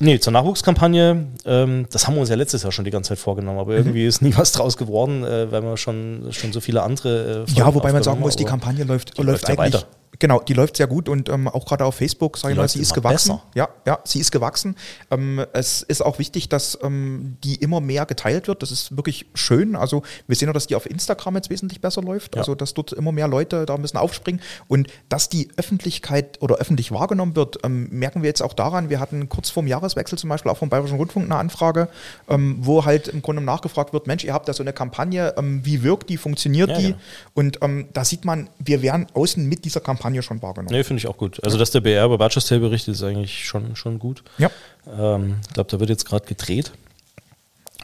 Nee, zur Nachwuchskampagne, ähm, das haben wir uns ja letztes Jahr schon die ganze Zeit vorgenommen, aber irgendwie ist nie (laughs) was draus geworden, äh, weil wir schon, schon so viele andere. Äh, Ja, wobei man sagen muss, die Kampagne läuft, die läuft läuft ja eigentlich. weiter. Genau, die läuft sehr gut und ähm, auch gerade auf Facebook, sag Die ich mal, sie ist gewachsen. besser. Ja, ja, sie ist gewachsen. Ähm, es ist auch wichtig, dass ähm, die immer mehr geteilt wird. Das ist wirklich schön. Also wir sehen auch, dass die auf Instagram jetzt wesentlich besser läuft. Ja. Also dass dort immer mehr Leute da ein bisschen aufspringen und dass die Öffentlichkeit oder öffentlich wahrgenommen wird, ähm, merken wir jetzt auch daran. Wir hatten kurz vorm Jahreswechsel zum Beispiel auch vom Bayerischen Rundfunk eine Anfrage, ähm, wo halt im Grunde nachgefragt wird, Mensch, ihr habt da so eine Kampagne, ähm, wie wirkt die, funktioniert Ja, die? Und da sieht man, wir werden außen mit dieser Kampagne schon wahrgenommen. Nee, finde ich auch gut. Also, dass der BR über Batches Tale berichtet, ist eigentlich schon, schon gut. Ja. Ähm, ich glaube, da wird jetzt gerade gedreht.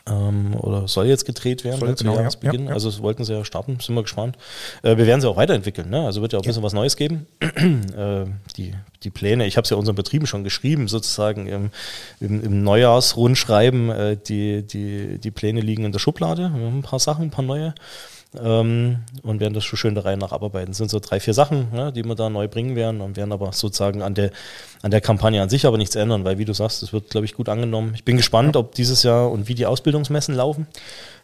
Ähm, oder soll jetzt gedreht werden Soll ne, genau, ja. Jahresbeginn. Ja, ja. Also das wollten sie ja starten, sind wir gespannt. Äh, wir werden sie auch weiterentwickeln, ne? also wird ja auch ein bisschen was Neues geben. (clears throat) äh, die, die Pläne, ich habe es ja unseren Betrieben schon geschrieben, sozusagen im, im, im Neujahrsrundschreiben, äh, die, die, die Pläne liegen in der Schublade. Wir haben ein paar Sachen, ein paar neue. Ähm, und werden das schon schön der Reihe nach abarbeiten. Es sind so drei, vier Sachen, ne, die wir da neu bringen werden und werden aber sozusagen an der, an der Kampagne an sich aber nichts ändern, weil wie du sagst, es wird, glaube ich, gut angenommen. Ich bin gespannt, ob dieses Jahr und wie die Ausbildungsmessen laufen.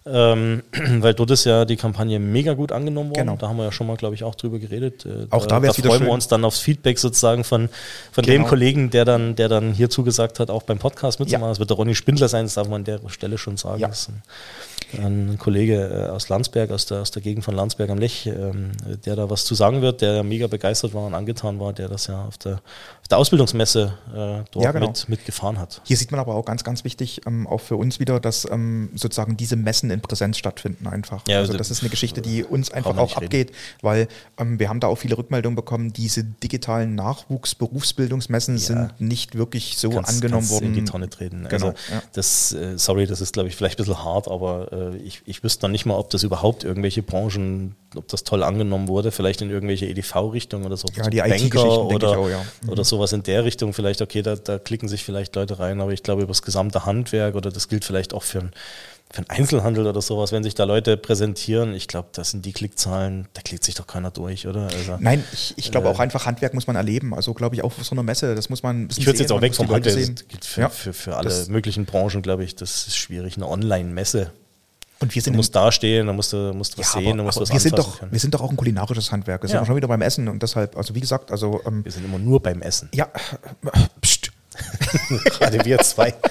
Ähm, (clears throat) weil dort ist ja die Kampagne mega gut angenommen worden. Genau. Da haben wir ja schon mal, glaube ich, auch drüber geredet. Äh, Auch da wär's wieder freuen schön. wir uns dann aufs Feedback sozusagen von, von dem Genau. Kollegen, der dann, der dann hier zugesagt hat, auch beim Podcast mitzumachen. Ja. Das wird der Ronny Spindler sein, das darf man an der Stelle schon sagen. Ja. Das ist ein, ein Kollege äh, aus Landsberg, aus der, aus der Gegend von Landsberg am Lech, ähm, der da was zu sagen wird, der mega begeistert war und angetan war, der das ja auf der, auf der Ausbildungsmesse äh, dort Ja, genau. mit, mitgefahren hat. Hier sieht man aber auch ganz, ganz wichtig, ähm, auch für uns wieder, dass ähm, sozusagen diese Messen in Präsenz stattfinden einfach. Ja, also also das ist eine Geschichte, die uns einfach auch nicht reden. abgeht, weil ähm, wir haben da auch viele Rückmeldungen bekommen, diese digitalen Nachwuchs-Berufsbildungsmessen Ja. sind nicht wirklich so Kannst- angenommen kannst worden. in die Tonne treten. Genau, also das, äh, sorry, das ist glaube ich vielleicht ein bisschen hart, aber äh, ich, ich wüsste dann nicht mal, ob das überhaupt irgendwelche Branchen, ob das toll angenommen wurde, vielleicht in irgendwelche EDV-Richtungen oder so. Ja, die denke oder, ich auch, ja. Mhm. oder sowas in der Richtung, vielleicht, okay, da, da klicken sich vielleicht Leute rein, aber ich glaube über das gesamte Handwerk oder das gilt vielleicht auch für für einen Einzelhandel oder sowas, wenn sich da Leute präsentieren, ich glaube, das sind die Klickzahlen, da klickt sich doch keiner durch, oder? Also, Nein, ich, ich glaube Äh, auch einfach, Handwerk muss man erleben. Also glaube ich auch auf so einer Messe, das muss man ein bisschen Ich würde jetzt auch weg vom gilt für, Ja. für, für alle möglichen Branchen, glaube ich. Das ist schwierig. Eine Online-Messe. Und wir Du sind musst dastehen, da musst du, musst du was ja, sehen, aber, du musst aber was wir sind doch, können. wir sind doch auch ein kulinarisches Handwerk. Das Ja. sind wir schon wieder beim Essen und deshalb, also wie gesagt, also ähm, Wir sind immer nur beim Essen. ja, pst. (laughs) Gerade wir zwei. (laughs)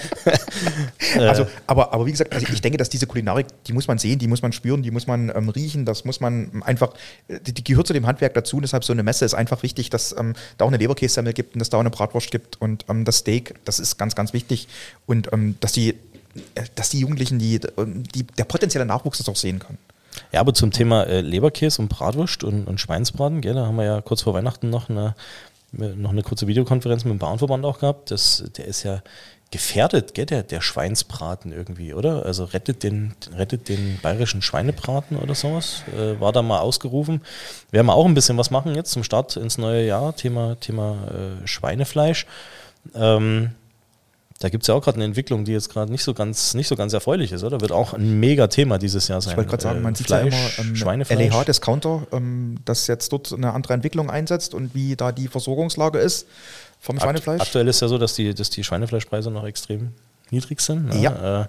Also, aber, aber wie gesagt, also ich denke, dass diese Kulinarik, die muss man sehen, die muss man spüren, die muss man ähm, riechen, das muss man einfach, äh, die, die gehört zu dem Handwerk dazu. Und deshalb so eine Messe ist einfach wichtig, dass ähm, da auch eine Leberkässemmel gibt und dass da auch eine Bratwurst gibt und ähm, das Steak, das ist ganz, ganz wichtig. Und ähm, dass die, äh, dass die Jugendlichen, die, ähm, die, der potenzielle Nachwuchs das auch sehen kann. Ja, aber zum Thema äh, Leberkäse und Bratwurst und, und Schweinsbraten, gell, da haben wir ja kurz vor Weihnachten noch eine, noch eine kurze Videokonferenz mit dem Bauernverband auch gehabt. Das, der ist ja gefährdet, gell, der, der Schweinsbraten irgendwie, oder? Also rettet den, rettet den bayerischen Schweinebraten oder sowas. Äh, war da mal ausgerufen. Werden wir auch ein bisschen was machen jetzt zum Start ins neue Jahr, Thema, Thema äh, Schweinefleisch. Ähm, da gibt es ja auch gerade eine Entwicklung, die jetzt gerade nicht so ganz nicht so ganz erfreulich ist, oder? Wird auch ein mega Thema dieses Jahr sein. Ich wollte gerade sagen, Äh, man sieht ja Fleisch, immer ähm, Schweinefleisch. LEH-Discounter, ähm, dass jetzt dort eine andere Entwicklung einsetzt und wie da die Versorgungslage ist vom Schweinefleisch. Aktuell ist ja so, dass die, dass die Schweinefleischpreise noch extrem niedrig sind. Ne? Ja. Äh,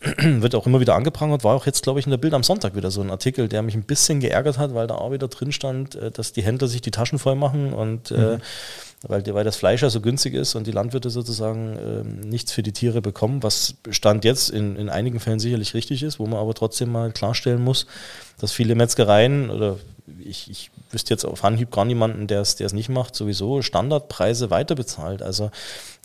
(clears throat) wird auch immer wieder angeprangert. War auch jetzt, glaube ich, in der Bild am Sonntag wieder so ein Artikel, der mich ein bisschen geärgert hat, weil da auch wieder drin stand, äh, dass die Händler sich die Taschen voll machen und Mhm. äh, weil, weil das Fleisch ja so günstig ist und die Landwirte sozusagen ähm, nichts für die Tiere bekommen, was Stand jetzt in, in einigen Fällen sicherlich richtig ist, wo man aber trotzdem mal klarstellen muss, dass viele Metzgereien oder ich, ich wüsste jetzt auf Anhieb gar niemanden, der es der es nicht macht, sowieso Standardpreise weiter bezahlt. Also,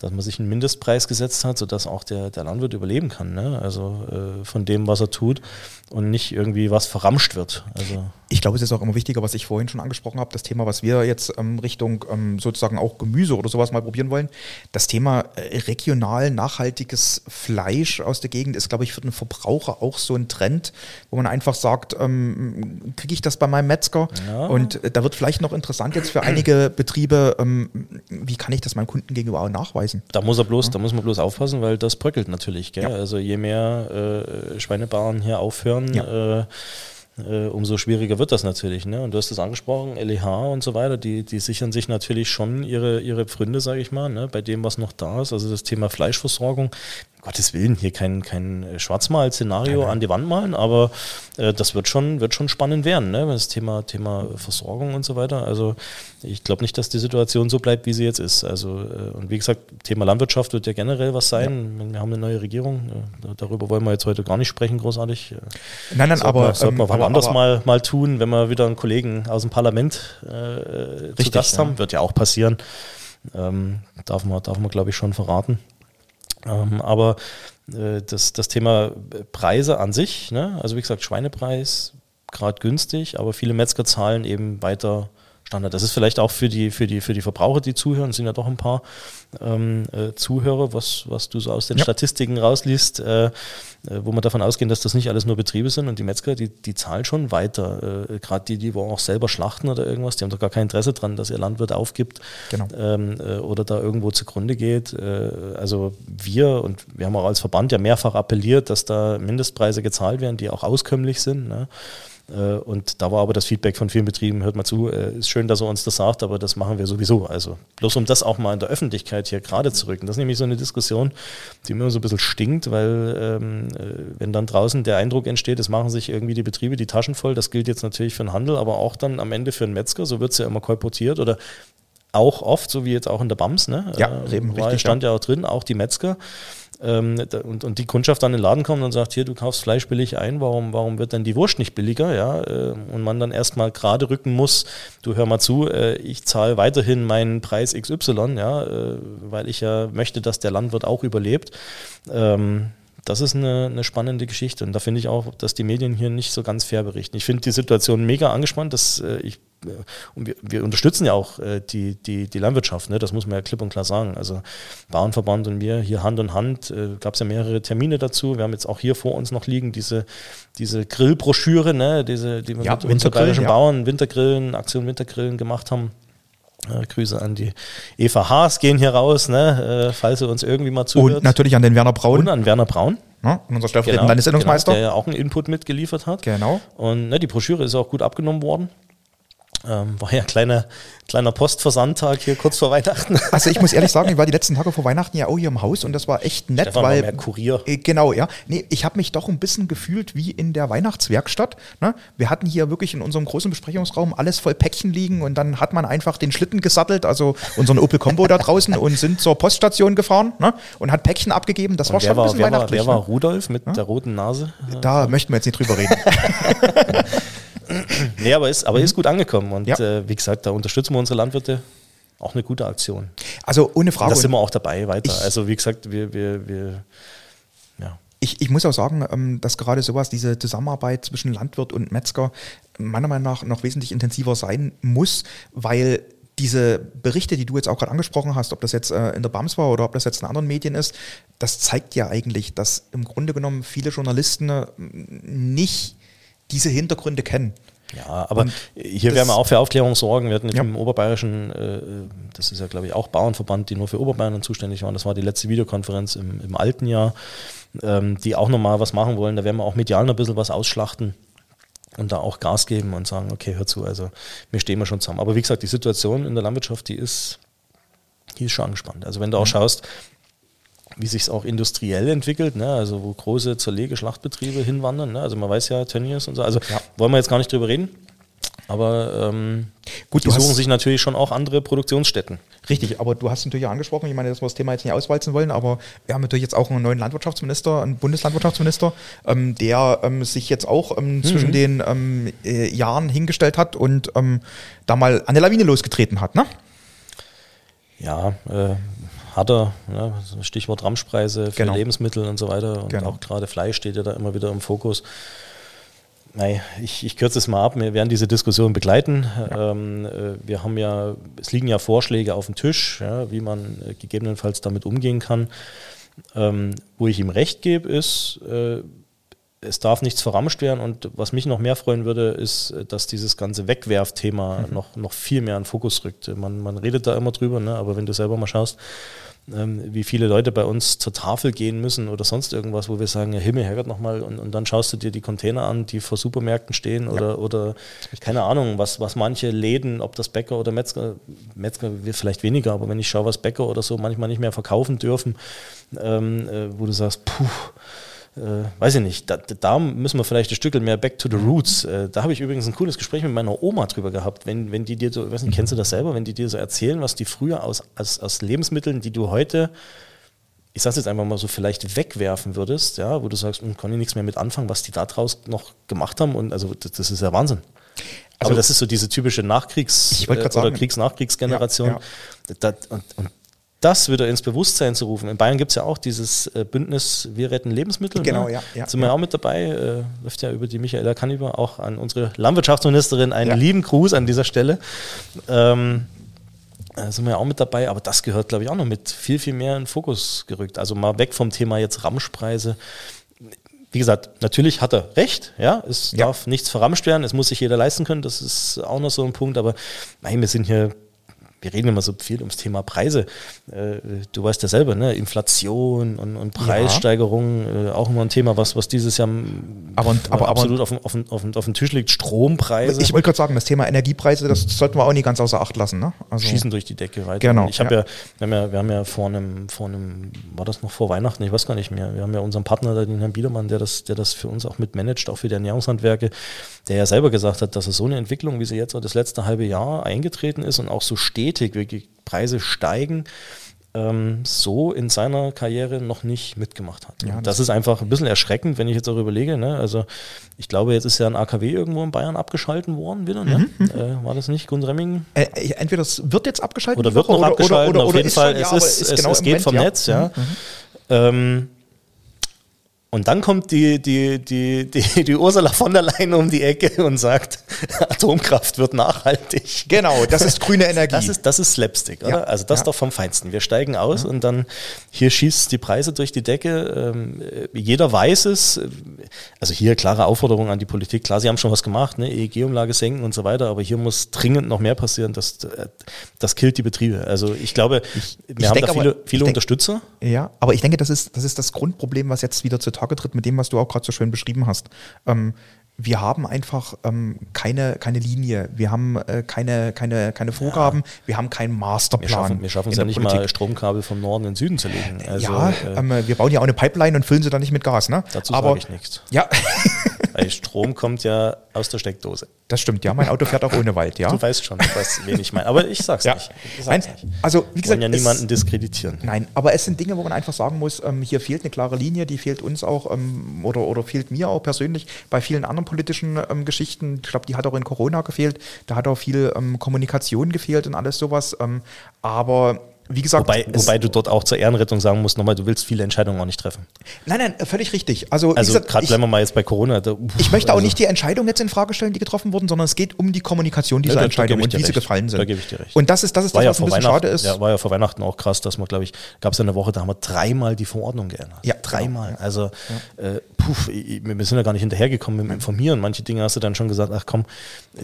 dass man sich einen Mindestpreis gesetzt hat, sodass auch der, der Landwirt überleben kann. Ne? Also äh, von dem, was er tut und nicht irgendwie was verramscht wird. Also Ich glaube, es ist auch immer wichtiger, was ich vorhin schon angesprochen habe, das Thema, was wir jetzt ähm, Richtung ähm, sozusagen auch Gemüse oder sowas mal probieren wollen. Das Thema äh, regional nachhaltiges Fleisch aus der Gegend ist, glaube ich, für den Verbraucher auch so ein Trend, wo man einfach sagt, ähm, kriege ich das bei meinem Metzger? Ja. Und äh, da wird vielleicht noch interessant jetzt für einige Betriebe, ähm, wie kann ich das meinem Kunden gegenüber auch nachweisen? Da muss er bloß, da muss man bloß aufpassen, weil das bröckelt natürlich. Gell? Ja. Also je mehr äh, Schweinebauern hier aufhören, Ja. äh, äh, umso schwieriger wird das natürlich. Ne? Und du hast es angesprochen, LEH und so weiter, die, die sichern sich natürlich schon ihre, ihre Pfründe, sage ich mal, ne? bei dem, was noch da ist. Also das Thema Fleischversorgung, Gottes Willen, hier kein, kein Schwarzmal-Szenario an die Wand malen, aber äh, das wird schon, wird schon spannend werden, ne? das Thema, Thema Versorgung und so weiter. Also ich glaube nicht, dass die Situation so bleibt, wie sie jetzt ist. Also, äh, und wie gesagt, Thema Landwirtschaft wird ja generell was sein. Ja. Wir haben eine neue Regierung, äh, darüber wollen wir jetzt heute gar nicht sprechen, großartig. Äh, nein, nein, aber. Man, sollte man ähm, anders mal, mal tun, wenn wir wieder einen Kollegen aus dem Parlament äh, richtig, zu Gast haben. Wird ja auch passieren. Ähm, darf man, darf man glaube ich, schon verraten. Ähm, aber äh, das, das Thema Preise an sich, ne? also wie gesagt, Schweinepreis gerade günstig, aber viele Metzger zahlen eben weiter Standard. Das ist vielleicht auch für die, für die, für die Verbraucher, die zuhören, sind ja doch ein paar ähm, äh, Zuhörer, was, was du so aus den ja. Statistiken rausliest, äh, äh, wo man davon ausgehen, dass das nicht alles nur Betriebe sind und die Metzger, die, die zahlen schon weiter. Äh, Gerade die, die wo auch selber schlachten oder irgendwas, die haben doch gar kein Interesse dran, dass ihr Landwirt aufgibt genau. ähm, äh, oder da irgendwo zugrunde geht. Äh, also wir und wir haben auch als Verband ja mehrfach appelliert, dass da Mindestpreise gezahlt werden, die auch auskömmlich sind. Ne? Äh, und da war aber das Feedback von vielen Betrieben, hört mal zu, äh, ist schön, dass er uns das sagt, aber das machen wir sowieso. Also bloß um das auch mal in der Öffentlichkeit hier gerade zu rücken. Das ist nämlich so eine Diskussion, die mir so ein bisschen stinkt, weil ähm, äh, wenn dann draußen der Eindruck entsteht, es machen sich irgendwie die Betriebe die Taschen voll, das gilt jetzt natürlich für den Handel, aber auch dann am Ende für den Metzger, so wird es ja immer kolportiert oder auch oft, so wie jetzt auch in der BAMS, ne? Ja, eben äh, richtig. Stand ja. ja auch drin, auch die Metzger ähm, und, und die Kundschaft dann in den Laden kommt und sagt, hier, du kaufst Fleisch billig ein, warum, warum wird denn die Wurst nicht billiger? Ja? Äh, und man dann erstmal gerade rücken muss, du hör mal zu, äh, ich zahle weiterhin meinen Preis XY, ja, äh, weil ich ja möchte, dass der Landwirt auch überlebt. Ähm, das ist eine, eine, spannende Geschichte. Und da finde ich auch, dass die Medien hier nicht so ganz fair berichten. Ich finde die Situation mega angespannt. Dass, äh, ich und wir, wir, unterstützen ja auch äh, die, die, die Landwirtschaft, ne? das muss man ja klipp und klar sagen. Also Bauernverband und wir hier Hand in Hand, äh, gab es ja mehrere Termine dazu. Wir haben jetzt auch hier vor uns noch liegen diese, diese Grillbroschüre, ne? diese, die wir ja, mit unseren bayerischen ja. Bauern Wintergrillen, Aktion Wintergrillen gemacht haben. Äh, Grüße an die Eva Haas gehen hier raus, ne? Äh, falls ihr uns irgendwie mal zuhört. Und natürlich an den Werner Braun. Und an Werner Braun. Ja, unser stellvertretender genau, Landesendungsmeister. Genau, der ja auch einen Input mitgeliefert hat. Genau. Und ne, die Broschüre ist auch gut abgenommen worden. Ähm, war ja ein kleiner, kleiner Postversandtag hier kurz vor Weihnachten. (laughs) Also ich muss ehrlich sagen, ich war die letzten Tage vor Weihnachten ja auch hier im Haus und das war echt nett, Stefan weil. War mehr Kurier. Äh, genau, ja. Nee, ich habe mich doch ein bisschen gefühlt wie in der Weihnachtswerkstatt. Ne? Wir hatten hier wirklich in unserem großen Besprechungsraum alles voll Päckchen liegen und dann hat man einfach den Schlitten gesattelt, also unseren Opel Combo da draußen und sind zur Poststation gefahren ne? und hat Päckchen abgegeben. Das und war schon ein bisschen wer weihnachtlich. War, wer war ne? Rudolf mit ja? der roten Nase? Da möchten wir jetzt nicht drüber reden. (laughs) nee, aber ist, aber ist gut angekommen. Und ja. äh, wie gesagt, da unterstützen wir unsere Landwirte. Auch eine gute Aktion. Also ohne Frage. Und da sind wir auch dabei weiter. Ich, also wie gesagt, wir, wir, wir ja. Ich, ich, muss auch sagen, ähm, dass gerade sowas, diese Zusammenarbeit zwischen Landwirt und Metzger, meiner Meinung nach noch wesentlich intensiver sein muss, weil diese Berichte, die du jetzt auch gerade angesprochen hast, ob das jetzt äh, in der BAMS war oder ob das jetzt in anderen Medien ist, das zeigt ja eigentlich, dass im Grunde genommen viele Journalisten äh, nicht diese Hintergründe kennen. Ja, aber und hier werden wir auch für Aufklärung sorgen. Wir hatten ja. im Oberbayerischen, äh, das ist ja glaube ich auch Bauernverband, die nur für Oberbayern zuständig waren. Das war die letzte Videokonferenz im, im alten Jahr, ähm, die auch nochmal was machen wollen. Da werden wir auch medial noch ein bisschen was ausschlachten und da auch Gas geben und sagen, okay, hör zu, also wir stehen wir schon zusammen. Aber wie gesagt, die Situation in der Landwirtschaft, die ist, die ist schon angespannt. Also wenn du auch mhm. schaust, wie sich es auch industriell entwickelt, ne? also wo große Zerlegeschlachtbetriebe hinwandern. Ne? Also man weiß ja, Tönnies und so. Also ja. wollen wir jetzt gar nicht drüber reden. Aber ähm, Gut, die suchen sich natürlich schon auch andere Produktionsstätten. Richtig, aber du hast natürlich angesprochen, ich meine, dass wir das Thema jetzt nicht auswalzen wollen, aber wir haben natürlich jetzt auch einen neuen Landwirtschaftsminister, einen Bundeslandwirtschaftsminister, ähm, der ähm, sich jetzt auch ähm, mhm. zwischen den ähm, äh, Jahren hingestellt hat und ähm, da mal eine Lawine losgetreten hat, ne? Ja, äh, hat er, ja, Stichwort Ramschpreise für genau. Lebensmittel und so weiter. Und genau. auch gerade Fleisch steht ja da immer wieder im Fokus. Nein, ich, ich kürze es mal ab. Wir werden diese Diskussion begleiten. Ja. Ähm, äh, wir haben ja, es liegen ja Vorschläge auf dem Tisch, ja, wie man äh, gegebenenfalls damit umgehen kann. Ähm, wo ich ihm recht gebe, ist, äh, es darf nichts verramscht werden. Und was mich noch mehr freuen würde, ist, dass dieses ganze Wegwerfthema mhm. noch, noch viel mehr in den Fokus rückt. Man, man redet da immer drüber, ne? aber wenn du selber mal schaust, wie viele Leute bei uns zur Tafel gehen müssen oder sonst irgendwas, wo wir sagen, Himmel, Herrgott nochmal und, und dann schaust du dir die Container an, die vor Supermärkten stehen oder, ja. oder keine Ahnung, was, was manche Läden, ob das Bäcker oder Metzger, Metzger vielleicht weniger, aber wenn ich schaue, was Bäcker oder so manchmal nicht mehr verkaufen dürfen, ähm, äh, wo du sagst, puh, äh, weiß ich nicht, da, da, müssen wir vielleicht ein Stück mehr back to the roots. Äh, da habe ich übrigens ein cooles Gespräch mit meiner Oma drüber gehabt. Wenn, wenn die dir so, weiß nicht, kennst du das selber, wenn die dir so erzählen, was die früher aus, aus, aus Lebensmitteln, die du heute, ich sag's jetzt einfach mal so, vielleicht wegwerfen würdest, ja, wo du sagst, hm, kann ich nichts mehr mit anfangen, was die da draus noch gemacht haben. Und also das, das ist ja Wahnsinn. Also, Aber das ist so diese typische Nachkriegs- oder Kriegs-Nachkriegsgeneration. Ja, ja. und, und das wieder ins Bewusstsein zu rufen. In Bayern gibt es ja auch dieses äh, Bündnis Wir retten Lebensmittel. Ne? Genau, ne? ja, ja. Sind wir ja. auch mit dabei, äh, läuft ja über die Michaela Kanniber auch an unsere Landwirtschaftsministerin einen ja. lieben Gruß an dieser Stelle. Ähm, äh, sind wir ja auch mit dabei, aber das gehört, glaube ich, auch noch mit viel, viel mehr in den Fokus gerückt. Also mal weg vom Thema jetzt Ramschpreise. Wie gesagt, natürlich hat er recht, ja, es ja. darf nichts verramscht werden, es muss sich jeder leisten können, das ist auch noch so ein Punkt, aber nein, wir sind hier wir reden immer so viel ums Thema Preise. Äh, du weißt ja selber, ne? Inflation und, und Preissteigerungen, ja. äh, auch immer ein Thema, was, was dieses Jahr aber, aber, absolut aber, auf, auf, auf, auf dem Tisch liegt. Strompreise. Ich wollte gerade sagen, das Thema Energiepreise, das sollten wir auch nicht ganz außer Acht lassen. Ne? Also Schießen durch die Decke weiter. Genau. Ich habe ja. ja, wir haben ja, wir haben ja vor einem, vor einem, war das noch vor Weihnachten? Ich weiß gar nicht mehr. Wir haben ja unseren Partner, den Herrn Biedermann, der das, der das für uns auch mit managt, auch für die Ernährungshandwerke, der ja selber gesagt hat, dass es so eine Entwicklung, wie sie jetzt das letzte halbe Jahr eingetreten ist und auch so stetig wirklich Preise steigen, ähm, so in seiner Karriere noch nicht mitgemacht hat. Ja, das, das, ist einfach ein bisschen erschreckend, wenn ich jetzt auch überlege. Ne? Also ich glaube, jetzt ist ja ein AKW irgendwo in Bayern abgeschalten worden wieder. Ne? Mhm. Äh, war das nicht Gundremmingen? Äh, entweder es wird jetzt abgeschalten oder wird noch oder, abgeschalten. Oder, oder, auf jeden Fall, schon, es, ist, ist genau es, es geht Moment, vom ja. Netz. Ja. Mhm. mhm. Ähm, und dann kommt die, die, die, die, die Ursula von der Leyen um die Ecke und sagt, Atomkraft wird nachhaltig. Genau, das ist grüne (laughs) Energie. Das ist, das ist Slapstick, oder? Ja, also das ja. doch vom Feinsten. Wir steigen aus ja. und dann hier schießt die Preise durch die Decke. Ähm, jeder weiß es. Also hier klare Aufforderung an die Politik. Klar, sie haben schon was gemacht, ne? EEG-Umlage senken und so weiter, aber hier muss dringend noch mehr passieren. Das, das killt die Betriebe. Also ich glaube, ich, wir ich haben da viele, viele Unterstützer. Ja, aber ich denke, das ist, das ist das Grundproblem, was jetzt wieder zutage Tage tritt mit dem, was du auch gerade so schön beschrieben hast. Ähm, wir haben einfach ähm, keine, keine Linie, wir haben äh, keine, keine, keine Vorgaben, ja. wir haben keinen Masterplan. Wir schaffen es ja nicht Politik. mal, Stromkabel vom Norden in den Süden zu legen. Also, ja, äh, ähm, wir bauen ja auch eine Pipeline und füllen sie dann nicht mit Gas. Ne? Dazu sage ich nichts. Ja. (laughs) Weil Strom kommt ja aus der Steckdose. Das stimmt, ja. Mein Auto fährt auch ohne Wald, ja. Du weißt schon, was, wen ich meine. Aber ich sag's ja. nicht. Ich sag's nein, nicht. Also, wie gesagt. Wir ja niemanden diskreditieren. Nein, aber es sind Dinge, wo man einfach sagen muss, ähm, hier fehlt eine klare Linie, die fehlt uns auch ähm, oder, oder fehlt mir auch persönlich bei vielen anderen politischen ähm, Geschichten. Ich glaube, die hat auch in Corona gefehlt. Da hat auch viel ähm, Kommunikation gefehlt und alles sowas. Ähm, aber wie gesagt, wobei, wobei du dort auch zur Ehrenrettung sagen musst, nochmal, du willst viele Entscheidungen auch nicht treffen. Nein, nein, völlig richtig. Also, also gerade bleiben wir mal jetzt bei Corona. Da, uff, ich möchte auch also nicht die Entscheidungen jetzt in Frage stellen, die getroffen wurden, sondern es geht um die Kommunikation dieser ja, Entscheidungen und wie recht. sie gefallen sind. Da gebe ich dir recht. Und das ist das, ist das ja was ein bisschen schade ist. Ja, war ja vor Weihnachten auch krass, dass man, glaube ich, gab es eine Woche, da haben wir dreimal die Verordnung geändert. Ja, dreimal. Genau. Also, ja. äh, puh, wir sind ja gar nicht hinterhergekommen mit dem Informieren. Manche Dinge hast du dann schon gesagt, ach komm,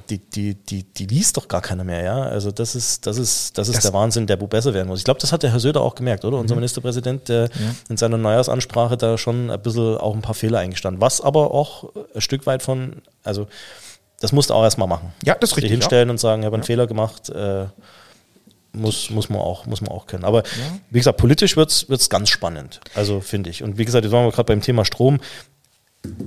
die, die, die, die liest doch gar keiner mehr, ja. Also das ist, das ist, das ist das der Wahnsinn, der wo besser werden muss. Ich glaube, das hat der Herr Söder auch gemerkt, oder? Unser mhm. Ministerpräsident, der ja. in seiner Neujahrsansprache da schon ein bisschen auch ein paar Fehler eingestanden. Was aber auch ein Stück weit von, also das musst du auch erstmal machen. Ja, das ist richtig. Die hinstellen ja. und sagen, ich habe einen Fehler gemacht. Äh, muss, muss, man auch, muss man auch können. Aber ja. wie gesagt, politisch wird es ganz spannend. Also finde ich. Und wie gesagt, jetzt waren wir gerade beim Thema Strom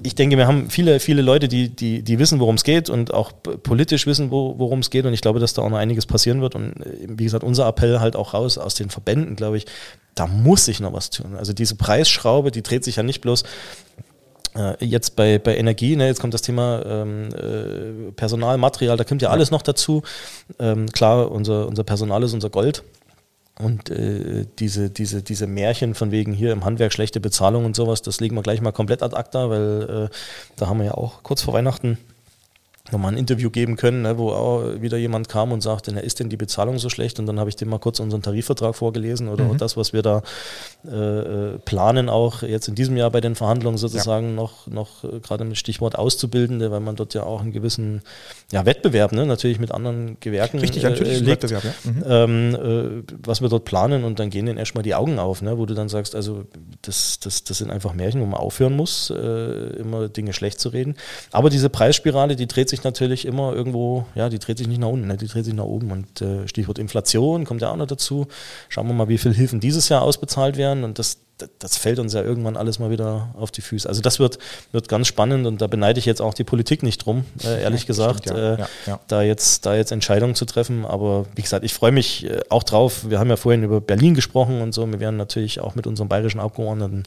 ich denke, wir haben viele, viele Leute, die, die, die wissen, worum es geht und auch politisch wissen, wo, worum es geht. Und ich glaube, dass da auch noch einiges passieren wird. Und äh, wie gesagt, unser Appell halt auch raus aus den Verbänden, glaube ich, da muss sich noch was tun. Also diese Preisschraube, die dreht sich ja nicht bloß äh, jetzt bei, bei Energie, ne, jetzt kommt das Thema ähm, äh, Personal, Material, da kommt ja alles noch dazu. Ähm, klar, unser, unser Personal ist unser Gold. Und äh, diese, diese, diese Märchen von wegen hier im Handwerk schlechte Bezahlung und sowas, das legen wir gleich mal komplett ad acta, weil äh, da haben wir ja auch kurz vor Weihnachten nochmal ein Interview geben können, ne, wo auch wieder jemand kam und sagte, na, ist denn die Bezahlung so schlecht? Und dann habe ich dem mal kurz unseren Tarifvertrag vorgelesen oder Mhm. das, was wir da äh, äh, planen, auch jetzt in diesem Jahr bei den Verhandlungen sozusagen noch, noch äh, gerade mit Stichwort Auszubildende, weil man dort ja auch einen gewissen ja, Wettbewerb ne, natürlich mit anderen Gewerken Richtig, äh, natürlich, ein liegt, Wettbewerb, ja. Mhm. ähm, äh, was wir dort planen und dann gehen denen erstmal die Augen auf, ne, wo du dann sagst, also das, das, das sind einfach Märchen, wo man aufhören muss, äh, immer Dinge schlecht zu reden. Aber diese Preisspirale, die dreht sich natürlich immer irgendwo, ja, die dreht sich nicht nach unten, ne, die dreht sich nach oben. Und äh, Stichwort Inflation kommt ja auch noch dazu. Schauen wir mal, wie viel Hilfen dieses Jahr ausbezahlt werden und das das- fällt uns ja irgendwann alles mal wieder auf die Füße. Also das wird, wird ganz spannend und da beneide ich jetzt auch die Politik nicht drum, äh, ehrlich gesagt, stimmt, ja. äh, Ja, ja. Da, jetzt, da jetzt Entscheidungen zu treffen. Aber wie gesagt, ich freue mich äh, auch drauf. Wir haben ja vorhin über Berlin gesprochen und so. Wir werden natürlich auch mit unseren bayerischen Abgeordneten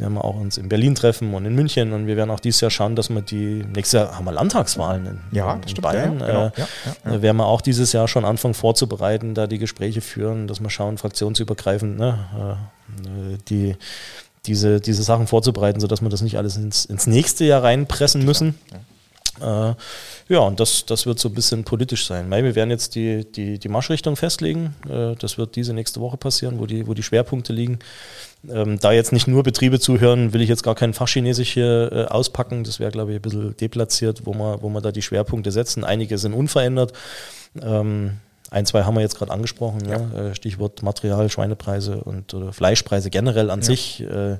wir haben auch uns in Berlin treffen und in München und wir werden auch dieses Jahr schauen, dass wir die, nächstes Jahr haben wir Landtagswahlen in, Ja, in stimmt, Bayern. ja, genau. Äh, Ja, ja, werden wir auch dieses Jahr schon anfangen vorzubereiten, da die Gespräche führen, dass wir schauen, fraktionsübergreifend, ne, äh, die, diese, diese Sachen vorzubereiten, sodass wir das nicht alles ins, ins nächste Jahr reinpressen müssen. Äh, ja, und das, das wird so ein bisschen politisch sein. Wir werden jetzt die, die, die Marschrichtung festlegen. Äh, das wird diese nächste Woche passieren, wo die, wo die Schwerpunkte liegen. Ähm, da jetzt nicht nur Betriebe zuhören, will ich jetzt gar kein Fachchinesisch hier äh, auspacken. Das wäre, glaube ich, ein bisschen deplatziert, wo wir, wo wir da die Schwerpunkte setzen. Einige sind unverändert. Ähm, ein, zwei haben wir jetzt gerade angesprochen, ne? Äh, Stichwort Material, Schweinepreise und oder Fleischpreise generell an sich. Äh,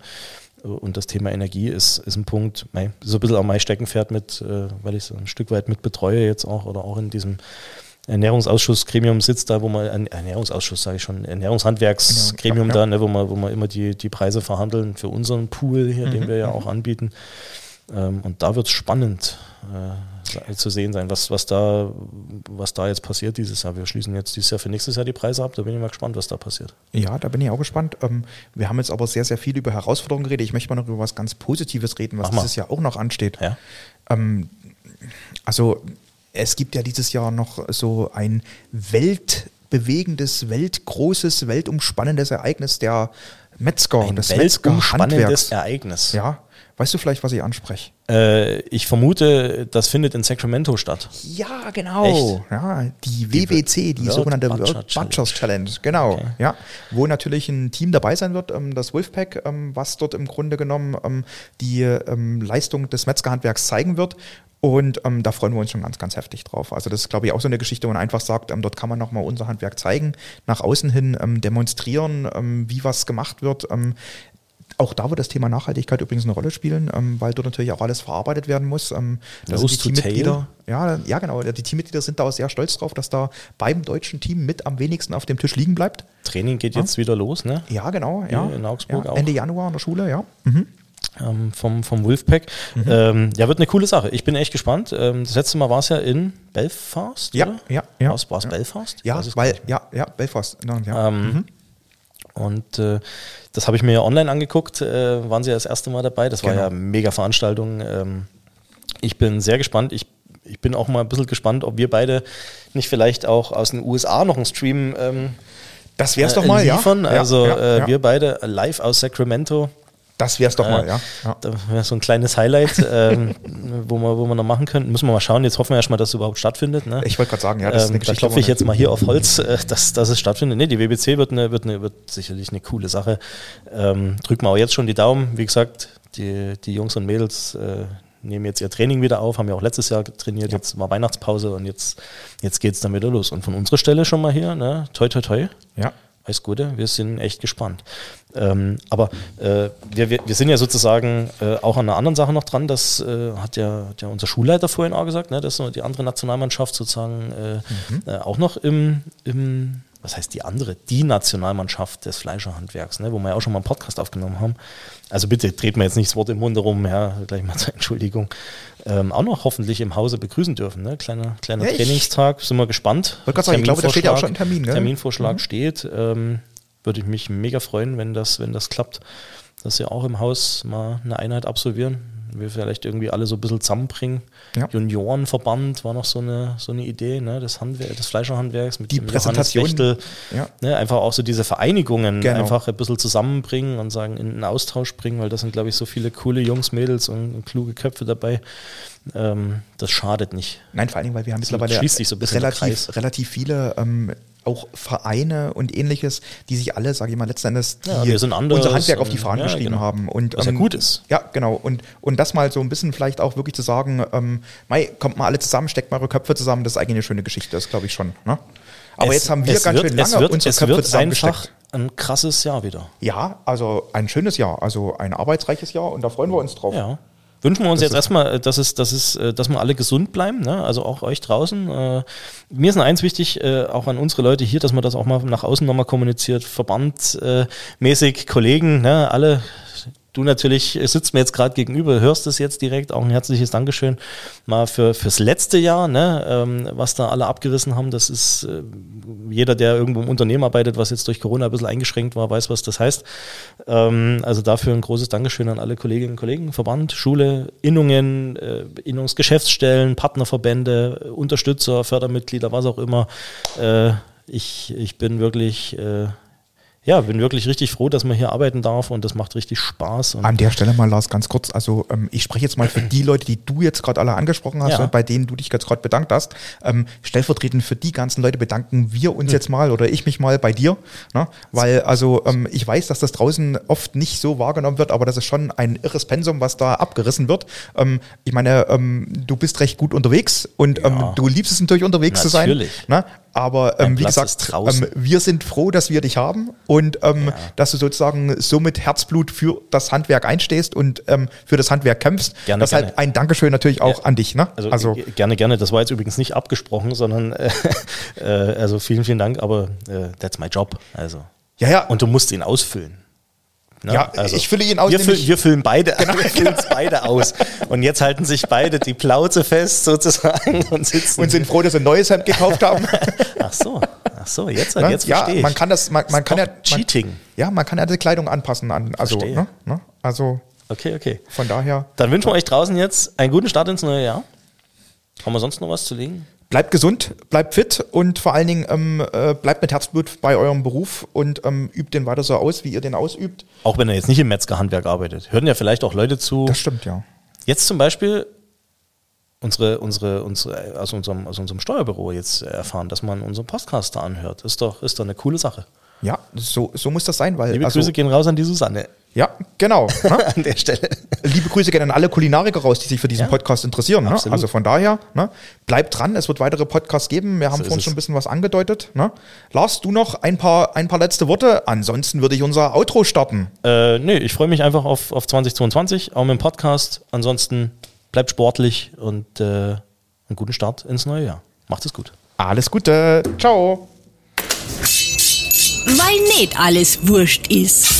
und das Thema Energie ist, ist ein Punkt, so ein bisschen auch mein Steckenpferd mit, äh, weil ich so ein Stück weit mit betreue jetzt auch oder auch in diesem Ernährungsausschussgremium sitzt da, wo man, Ernährungsausschuss sage ich schon, Ernährungshandwerksgremium Ja, da, ne, wo man, wo man immer die, die Preise verhandeln für unseren Pool hier, den wir ja auch anbieten. Ähm, und da wird es spannend äh, zu sehen sein, was, was, da, was da jetzt passiert dieses Jahr. Wir schließen jetzt dieses Jahr für nächstes Jahr die Preise ab, da bin ich mal gespannt, was da passiert. Ja, da bin ich auch gespannt. Ähm, wir haben jetzt aber sehr, sehr viel über Herausforderungen geredet. Ich möchte mal noch über was ganz Positives reden, was Mach mal. dieses Jahr auch noch ansteht. Ja? Ähm, also es gibt ja dieses Jahr noch so ein weltbewegendes, weltgroßes, weltumspannendes Ereignis der Metzger, Ein des weltumspannendes Metzgerhandwerks. Ereignis. Ja, weißt du vielleicht, was ich anspreche? Äh, ich vermute, das findet in Sacramento statt. Ja, genau. Ja, die WBC, die World sogenannte Butcher World Challenge. Butchers Challenge, genau. Okay. Ja, wo natürlich ein Team dabei sein wird, ähm, das Wolfpack, ähm, was dort im Grunde genommen ähm, die Leistung des Metzgerhandwerks zeigen wird. Und ähm, da freuen wir uns schon ganz, ganz heftig drauf. Also das ist, glaube ich, auch so eine Geschichte, wo man einfach sagt, ähm, dort kann man nochmal unser Handwerk zeigen, nach außen hin ähm, demonstrieren, wie was gemacht wird. Auch da wird das Thema Nachhaltigkeit übrigens eine Rolle spielen, ähm, weil dort natürlich auch alles verarbeitet werden muss. Ähm, sind die. Teammitglieder, ja, ja, genau. Die Teammitglieder sind da auch sehr stolz drauf, dass da beim deutschen Team mit am wenigsten auf dem Tisch liegen bleibt. Training geht jetzt wieder los, ne? Ja, genau. Ja. in Augsburg ja, auch. Ende Januar in der Schule, ja. Mhm. ähm, vom, vom Wolfpack. Ähm, ja, wird eine coole Sache. Ich bin echt gespannt. Ähm, das letzte Mal war es ja in Belfast, Ja, oder? ja, ja. War es Ja. Belfast? Ja, weil, ja, ja, Belfast. Ja, ja. Ähm, Und äh, das habe ich mir ja online angeguckt, äh, waren sie ja das erste Mal dabei. Das war Genau. ja eine mega Veranstaltung. Ähm, ich bin sehr gespannt. Ich, ich bin auch mal ein bisschen gespannt, ob wir beide nicht vielleicht auch aus den USA noch einen Stream ähm, das wär's äh, doch mal, liefern. ja. Ja, also ja, äh, ja. wir beide live aus Sacramento. Das wär's doch mal, Äh, ja. ja. Da wäre so ein kleines Highlight, (laughs) ähm, wo, wir, wo wir noch machen könnten. Müssen wir mal schauen. Jetzt hoffen wir erstmal, dass es überhaupt stattfindet. Ne? Ich wollte gerade sagen, ja, das ist eine ähm, da Geschichte. klopfe ich jetzt mal hier auf Holz, äh, dass, dass es stattfindet. Nee, die WBC wird, eine, wird, eine, wird sicherlich eine coole Sache. Ähm, drücken wir auch jetzt schon die Daumen. Wie gesagt, die, die Jungs und Mädels äh, nehmen jetzt ihr Training wieder auf, haben ja auch letztes Jahr trainiert, jetzt war Weihnachtspause und jetzt, jetzt geht es dann wieder los. Und von unserer Stelle schon mal hier, ne? toi toi toi. Ja. Alles Gute, wir sind echt gespannt. Ähm, aber äh, wir, wir, wir sind ja sozusagen äh, auch an einer anderen Sache noch dran. Das äh, hat, ja, hat ja unser Schulleiter vorhin auch gesagt, ne, dass die andere Nationalmannschaft sozusagen äh, äh, auch noch im, im, was heißt die andere? Die Nationalmannschaft des Fleischerhandwerks, ne, wo wir ja auch schon mal einen Podcast aufgenommen haben. Also bitte dreht mir jetzt nicht das Wort im Munde rum, ja, gleich mal (laughs) zur Entschuldigung. Ähm, auch noch hoffentlich im Hause begrüßen dürfen. Ne? Kleiner, kleiner Ja, Trainingstag, sind wir gespannt. Sagen, ich glaube, da steht ja auch schon ein Terminvorschlag- Termin, gell? Terminvorschlag steht. Ähm, würde ich mich mega freuen, wenn das, wenn das klappt, dass wir auch im Haus mal eine Einheit absolvieren. Wir vielleicht irgendwie alle so ein bisschen zusammenbringen. Ja. Juniorenverband war noch so eine, so eine Idee ne, des, Handwer des Fleischerhandwerks mit Die dem Präsentation, ja. Ne, einfach auch so diese Vereinigungen Genau. einfach ein bisschen zusammenbringen und sagen, in einen Austausch bringen, weil da sind, glaube ich, so viele coole Jungs, Mädels und, und kluge Köpfe dabei. Ähm, das schadet nicht. Nein, vor allen Dingen, weil wir haben So mittlerweile so relativ, relativ viele ähm, auch Vereine und ähnliches, die sich alle, sage ich mal, letzten Endes Ja, unser Handwerk auf die Fahnen ja, geschrieben genau. haben. Und, Was ja ähm, gut ist. Ja, genau. Und, und das mal so ein bisschen vielleicht auch wirklich zu sagen, ähm, Mai, kommt mal alle zusammen, steckt mal eure Köpfe zusammen, das ist eigentlich eine schöne Geschichte, das glaube ich schon. Ne? Aber Es- jetzt haben wir ganz wird, schön lange wird, unsere es Köpfe wird einfach ein krasses Jahr wieder. Ja, also ein schönes Jahr, also ein arbeitsreiches Jahr und da freuen wir uns drauf. Ja. Wünschen wir uns jetzt ist- erstmal, äh, dass, es, dass, es, äh, dass wir alle gesund bleiben, ne? also auch euch draußen. Äh, Mir ist noch eins wichtig, äh, auch an unsere Leute hier, dass man das auch mal nach außen nochmal kommuniziert, verbandmäßig, Kollegen, ne? alle. Du natürlich sitzt mir jetzt gerade gegenüber, hörst es jetzt direkt, auch ein herzliches Dankeschön mal für, fürs letzte Jahr, ne? ähm, was da alle abgerissen haben. Das ist äh, jeder, der irgendwo im Unternehmen arbeitet, was jetzt durch Corona ein bisschen eingeschränkt war, weiß, was das heißt. Ähm, also dafür ein großes Dankeschön an alle Kolleginnen und Kollegen, Verband, Schule, Innungen, äh, Innungsgeschäftsstellen, Partnerverbände, Unterstützer, Fördermitglieder, was auch immer. Äh, ich, ich bin wirklich, äh, ja, bin wirklich richtig froh, dass man hier arbeiten darf und das macht richtig Spaß. An der Stelle mal, Lars, ganz kurz. Also ähm, ich spreche jetzt mal für die Leute, die du jetzt gerade alle angesprochen hast Ja. und bei denen du dich jetzt gerade bedankt hast. Ähm, stellvertretend für die ganzen Leute bedanken wir uns jetzt mal oder ich mich mal bei dir. Ne? Weil also ähm, ich weiß, dass das draußen oft nicht so wahrgenommen wird, aber das ist schon ein irres Pensum, was da abgerissen wird. Ähm, ich meine, ähm, du bist recht gut unterwegs und ähm, du liebst es natürlich unterwegs Natürlich. zu sein. Ne? Aber ähm, wie gesagt, ähm, wir sind froh, dass wir dich haben und ähm, dass du sozusagen so mit Herzblut für das Handwerk einstehst und ähm, für das Handwerk kämpfst. Gerne, Deshalb gerne. ein Dankeschön natürlich auch Ja. an dich. Ne? Also, Also, gerne, gerne. Das war jetzt übrigens nicht abgesprochen, sondern äh, (laughs) äh, also vielen, vielen Dank, aber äh, that's my job. Also. ja, ja. Und du musst ihn ausfüllen. Ne? Ja, ich fülle ihn aus, Wir, füllen, wir füllen beide, (laughs) wir füllen es beide aus. Und jetzt halten sich beide die Plauze fest sozusagen (laughs) und sitzen. und sind froh, dass sie ein neues Hemd gekauft haben. (laughs) ach so, ach so, jetzt, Ne? jetzt ja, verstehe ich. man kann das, man, man kann ja, man, Cheating. ja, man kann ja die Kleidung anpassen an, also, ne? Ne? also Okay, okay. von daher Dann wünschen wir euch draußen jetzt einen guten Start ins neue Jahr. Haben wir sonst noch was zu legen? Bleibt gesund, bleibt fit und vor allen Dingen ähm, äh, bleibt mit Herzblut bei eurem Beruf und ähm, übt den weiter so aus, wie ihr den ausübt. Auch wenn er jetzt nicht im Metzgerhandwerk arbeitet. Hören ja vielleicht auch Leute zu. Das stimmt, ja. Jetzt zum Beispiel unsere, unsere, unsere, aus, unserem, aus unserem Steuerbüro jetzt erfahren, dass man unseren Podcast da anhört. Ist doch, ist doch eine coole Sache. Ja, so, so muss das sein, weil. Liebe also, Grüße gehen raus an die Susanne Ja, genau. (laughs) Ne? an der Stelle. Liebe Grüße gehen an alle Kulinariker raus, die sich für diesen Ja, Podcast interessieren. Ne? Also von daher, ne? bleibt dran, es wird weitere Podcasts geben. Wir haben So vorhin ist schon ein bisschen was angedeutet. Ne? Lars, du noch ein paar, ein paar letzte Worte. Ansonsten würde ich unser Outro starten. Äh, nee, ich freue mich einfach auf, auf 2022, auch mit dem Podcast. Ansonsten bleibt sportlich und äh, einen guten Start ins neue Jahr. Macht es gut. Alles Gute. Ciao. Weil nicht alles wurscht ist.